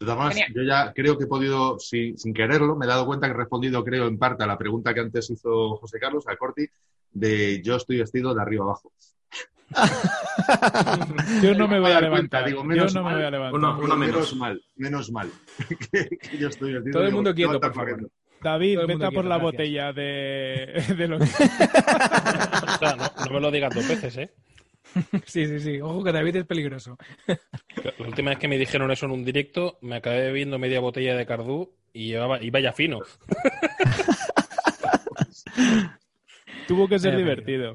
B: Genial.
H: yo ya creo que he podido, si- sin quererlo, me he dado cuenta que he respondido, creo, en parte a la pregunta que antes hizo José Carlos, a Corti, de yo estoy vestido de arriba abajo. [LAUGHS]
I: Yo no me voy a levantar. Yo no me voy a levantar.
E: Uno- uno menos.
H: Menos mal, menos mal. que, [LAUGHS] que yo estoy vestido.
B: Todo el
H: digo,
B: mundo quieto, por favor.
I: David, vete a por la
B: gracias.
I: botella de, [LAUGHS] de lo que...
F: O sea, no, no me lo digas dos veces, ¿eh? [LAUGHS]
B: Sí, sí, sí. Ojo que David es peligroso. [LAUGHS]
F: La última vez que me dijeron eso en un directo, me acabé bebiendo media botella de Cardú y llevaba, iba ya fino. [LAUGHS]
I: Tuvo que ser
B: Eh,
I: divertido.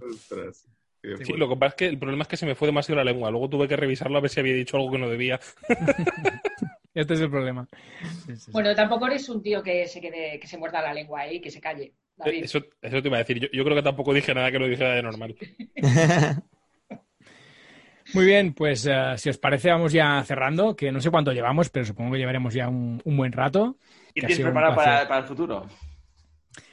F: Sí, lo que pasa es que el problema es que se me fue demasiado la lengua. Luego tuve que revisarlo a ver si había dicho algo que no debía.
B: Este es el problema. Sí, sí, sí.
D: Bueno, tampoco eres un tío que se quede, que se muerda la lengua ahí, que se calle. David.
F: Eso, eso te iba a decir. Yo, yo creo que tampoco dije nada que no dijera de normal.
B: Muy bien, pues eh, si os parece vamos ya cerrando, que no sé cuánto llevamos, pero supongo que llevaremos ya un, un buen rato.
J: ¿Y
B: que ha
J: tienes preparado para, para el futuro?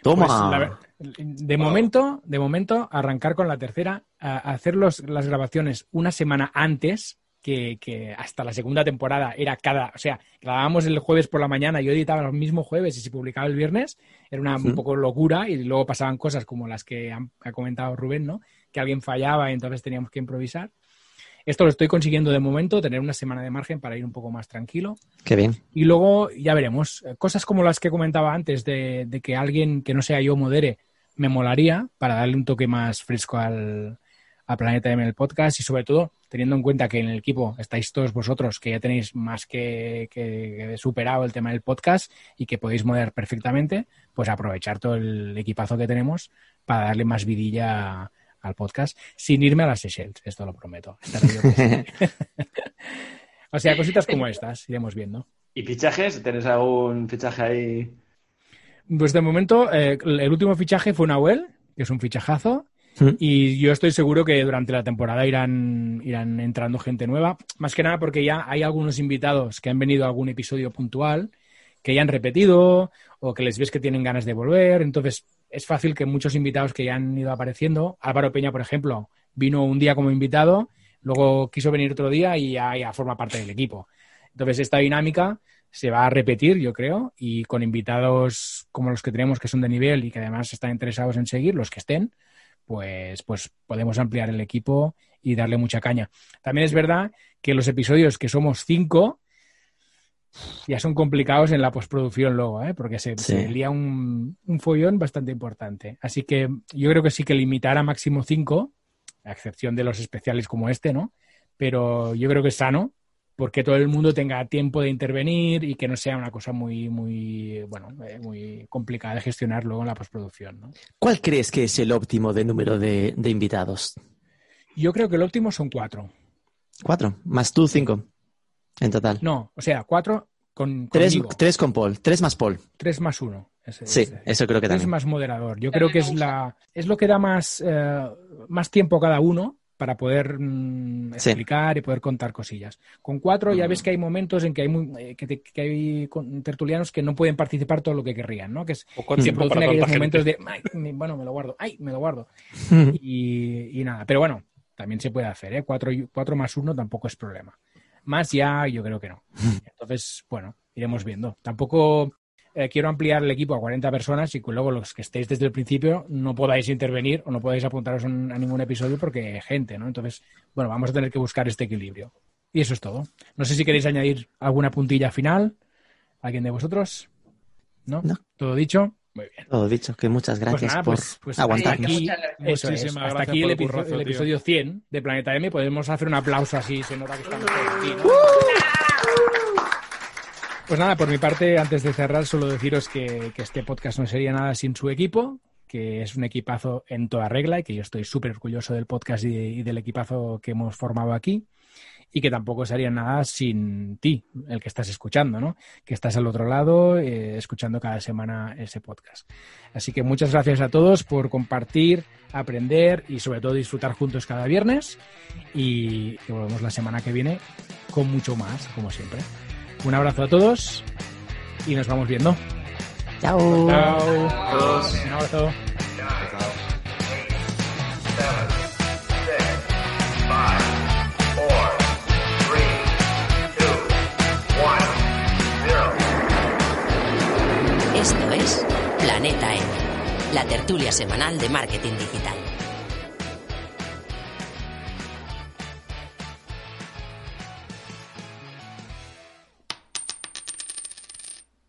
G: Toma.
B: Pues, la de momento, de momento, arrancar con la tercera, a- a hacer los- las grabaciones una semana antes, que, que hasta la segunda temporada era cada, o sea, grabábamos el jueves por la mañana, yo editaba el mismo jueves y se publicaba el viernes, era una un poco locura y luego pasaban cosas como las que han- ha comentado Rubén, ¿no? Que alguien fallaba y entonces teníamos que improvisar. Esto lo estoy consiguiendo de momento, tener una semana de margen para ir un poco más tranquilo.
G: Qué bien.
B: Y luego ya veremos. Cosas como las que comentaba antes, de, de que alguien que no sea yo modere, me molaría para darle un toque más fresco al, a Planeta M en el podcast y sobre todo teniendo en cuenta que en el equipo estáis todos vosotros, que ya tenéis más que, que superado el tema del podcast y que podéis moderar perfectamente, pues aprovechar todo el equipazo que tenemos para darle más vidilla al podcast sin irme a las Seychelles, esto lo prometo. [LAUGHS] O sea, cositas como estas, iremos viendo.
J: ¿Y fichajes? ¿Tenés algún fichaje ahí?
B: Pues de momento, eh, el último fichaje fue Nahuel, que es un fichajazo.
G: Mm.
B: Y yo estoy seguro que durante la temporada irán, irán entrando gente nueva. Más que nada porque ya hay algunos invitados que han venido a algún episodio puntual, que ya han repetido o que les ves que tienen ganas de volver. Entonces, es fácil que muchos invitados que ya han ido apareciendo, Álvaro Peña, por ejemplo, vino un día como invitado, luego quiso venir otro día y ya, forma parte del equipo. Entonces, esta dinámica se va a repetir, yo creo, y con invitados como los que tenemos que son de nivel y que además están interesados en seguir, los que estén, pues, pues podemos ampliar el equipo y darle mucha caña. También es verdad que los episodios que somos cinco ya son complicados en la postproducción luego, ¿eh? porque se,
G: Sí.
B: se lía un, un follón bastante importante. Así que yo creo que sí que limitar a máximo cinco, a excepción de los especiales como este, ¿no? Pero yo creo que es sano porque todo el mundo tenga tiempo de intervenir y que no sea una cosa muy, muy, bueno, eh, muy complicada de gestionar luego en la postproducción, ¿no?
G: ¿Cuál crees que es el óptimo de número de, de invitados?
B: Yo creo que el óptimo son cuatro.
G: Cuatro, más tú cinco en total.
B: No, o sea, cuatro con
G: Tres,
B: conmigo.
G: tres con Paul, tres más Paul.
B: Tres más uno. Es-
G: Sí,
B: es-
G: eso creo que
B: tres
G: también.
B: más moderador. Yo creo que es la es lo que da más, eh, más tiempo a cada uno para poder mm,
G: Sí.
B: explicar y poder contar cosillas. Con cuatro ya ves que hay momentos en que hay, muy- eh, que, te- que hay con- tertulianos que no pueden participar todo lo que querrían, ¿no? Que es,
F: Poco tiempo para
B: aquellos momentos
F: gente.
B: de, "Ay, me- bueno, me lo guardo, ay, me lo guardo. y, y nada, pero bueno, también se puede hacer, ¿eh? Cuatro, y- cuatro más uno tampoco es problema. Más ya, yo creo que no. [LAUGHS] Entonces, bueno, iremos viendo. Tampoco eh, quiero ampliar el equipo a 40 personas y que luego los que estéis desde el principio no podáis intervenir o no podáis apuntaros a ningún episodio porque gente, ¿no? Entonces, bueno, vamos a tener que buscar este equilibrio. Y eso es todo. No sé si queréis añadir alguna puntilla final. ¿Alguien de vosotros? ¿No?
G: No.
B: ¿Todo dicho? Muy bien.
G: Todo dicho, que muchas
B: Pues
G: gracias
B: nada,
G: por
B: pues, pues
G: aguantarnos.
B: Hasta aquí, eso es. Hasta
I: gracias
B: aquí
I: por
B: el,
I: currazo,
B: el episodio 100 de Planeta M. Podemos hacer un aplauso así, se nota que estamos todos aquí, ¿no? Pues nada, por mi parte, antes de cerrar, solo deciros que, que este podcast no sería nada sin su equipo, que es un equipazo en toda regla y que yo estoy súper orgulloso del podcast y, y del equipazo que hemos formado aquí. Y que tampoco sería nada sin ti, el que estás escuchando, ¿no? Que estás al otro lado, eh, escuchando cada semana ese podcast. Así que muchas gracias a todos por compartir, aprender y sobre todo disfrutar juntos cada viernes. Y, y volvemos la semana que viene con mucho más, como siempre. Un abrazo a todos y nos vamos viendo.
G: Chao.
B: Chao.
E: Todos.
B: Un abrazo.
M: nine, seven,
A: es Planeta M, la tertulia semanal de marketing digital.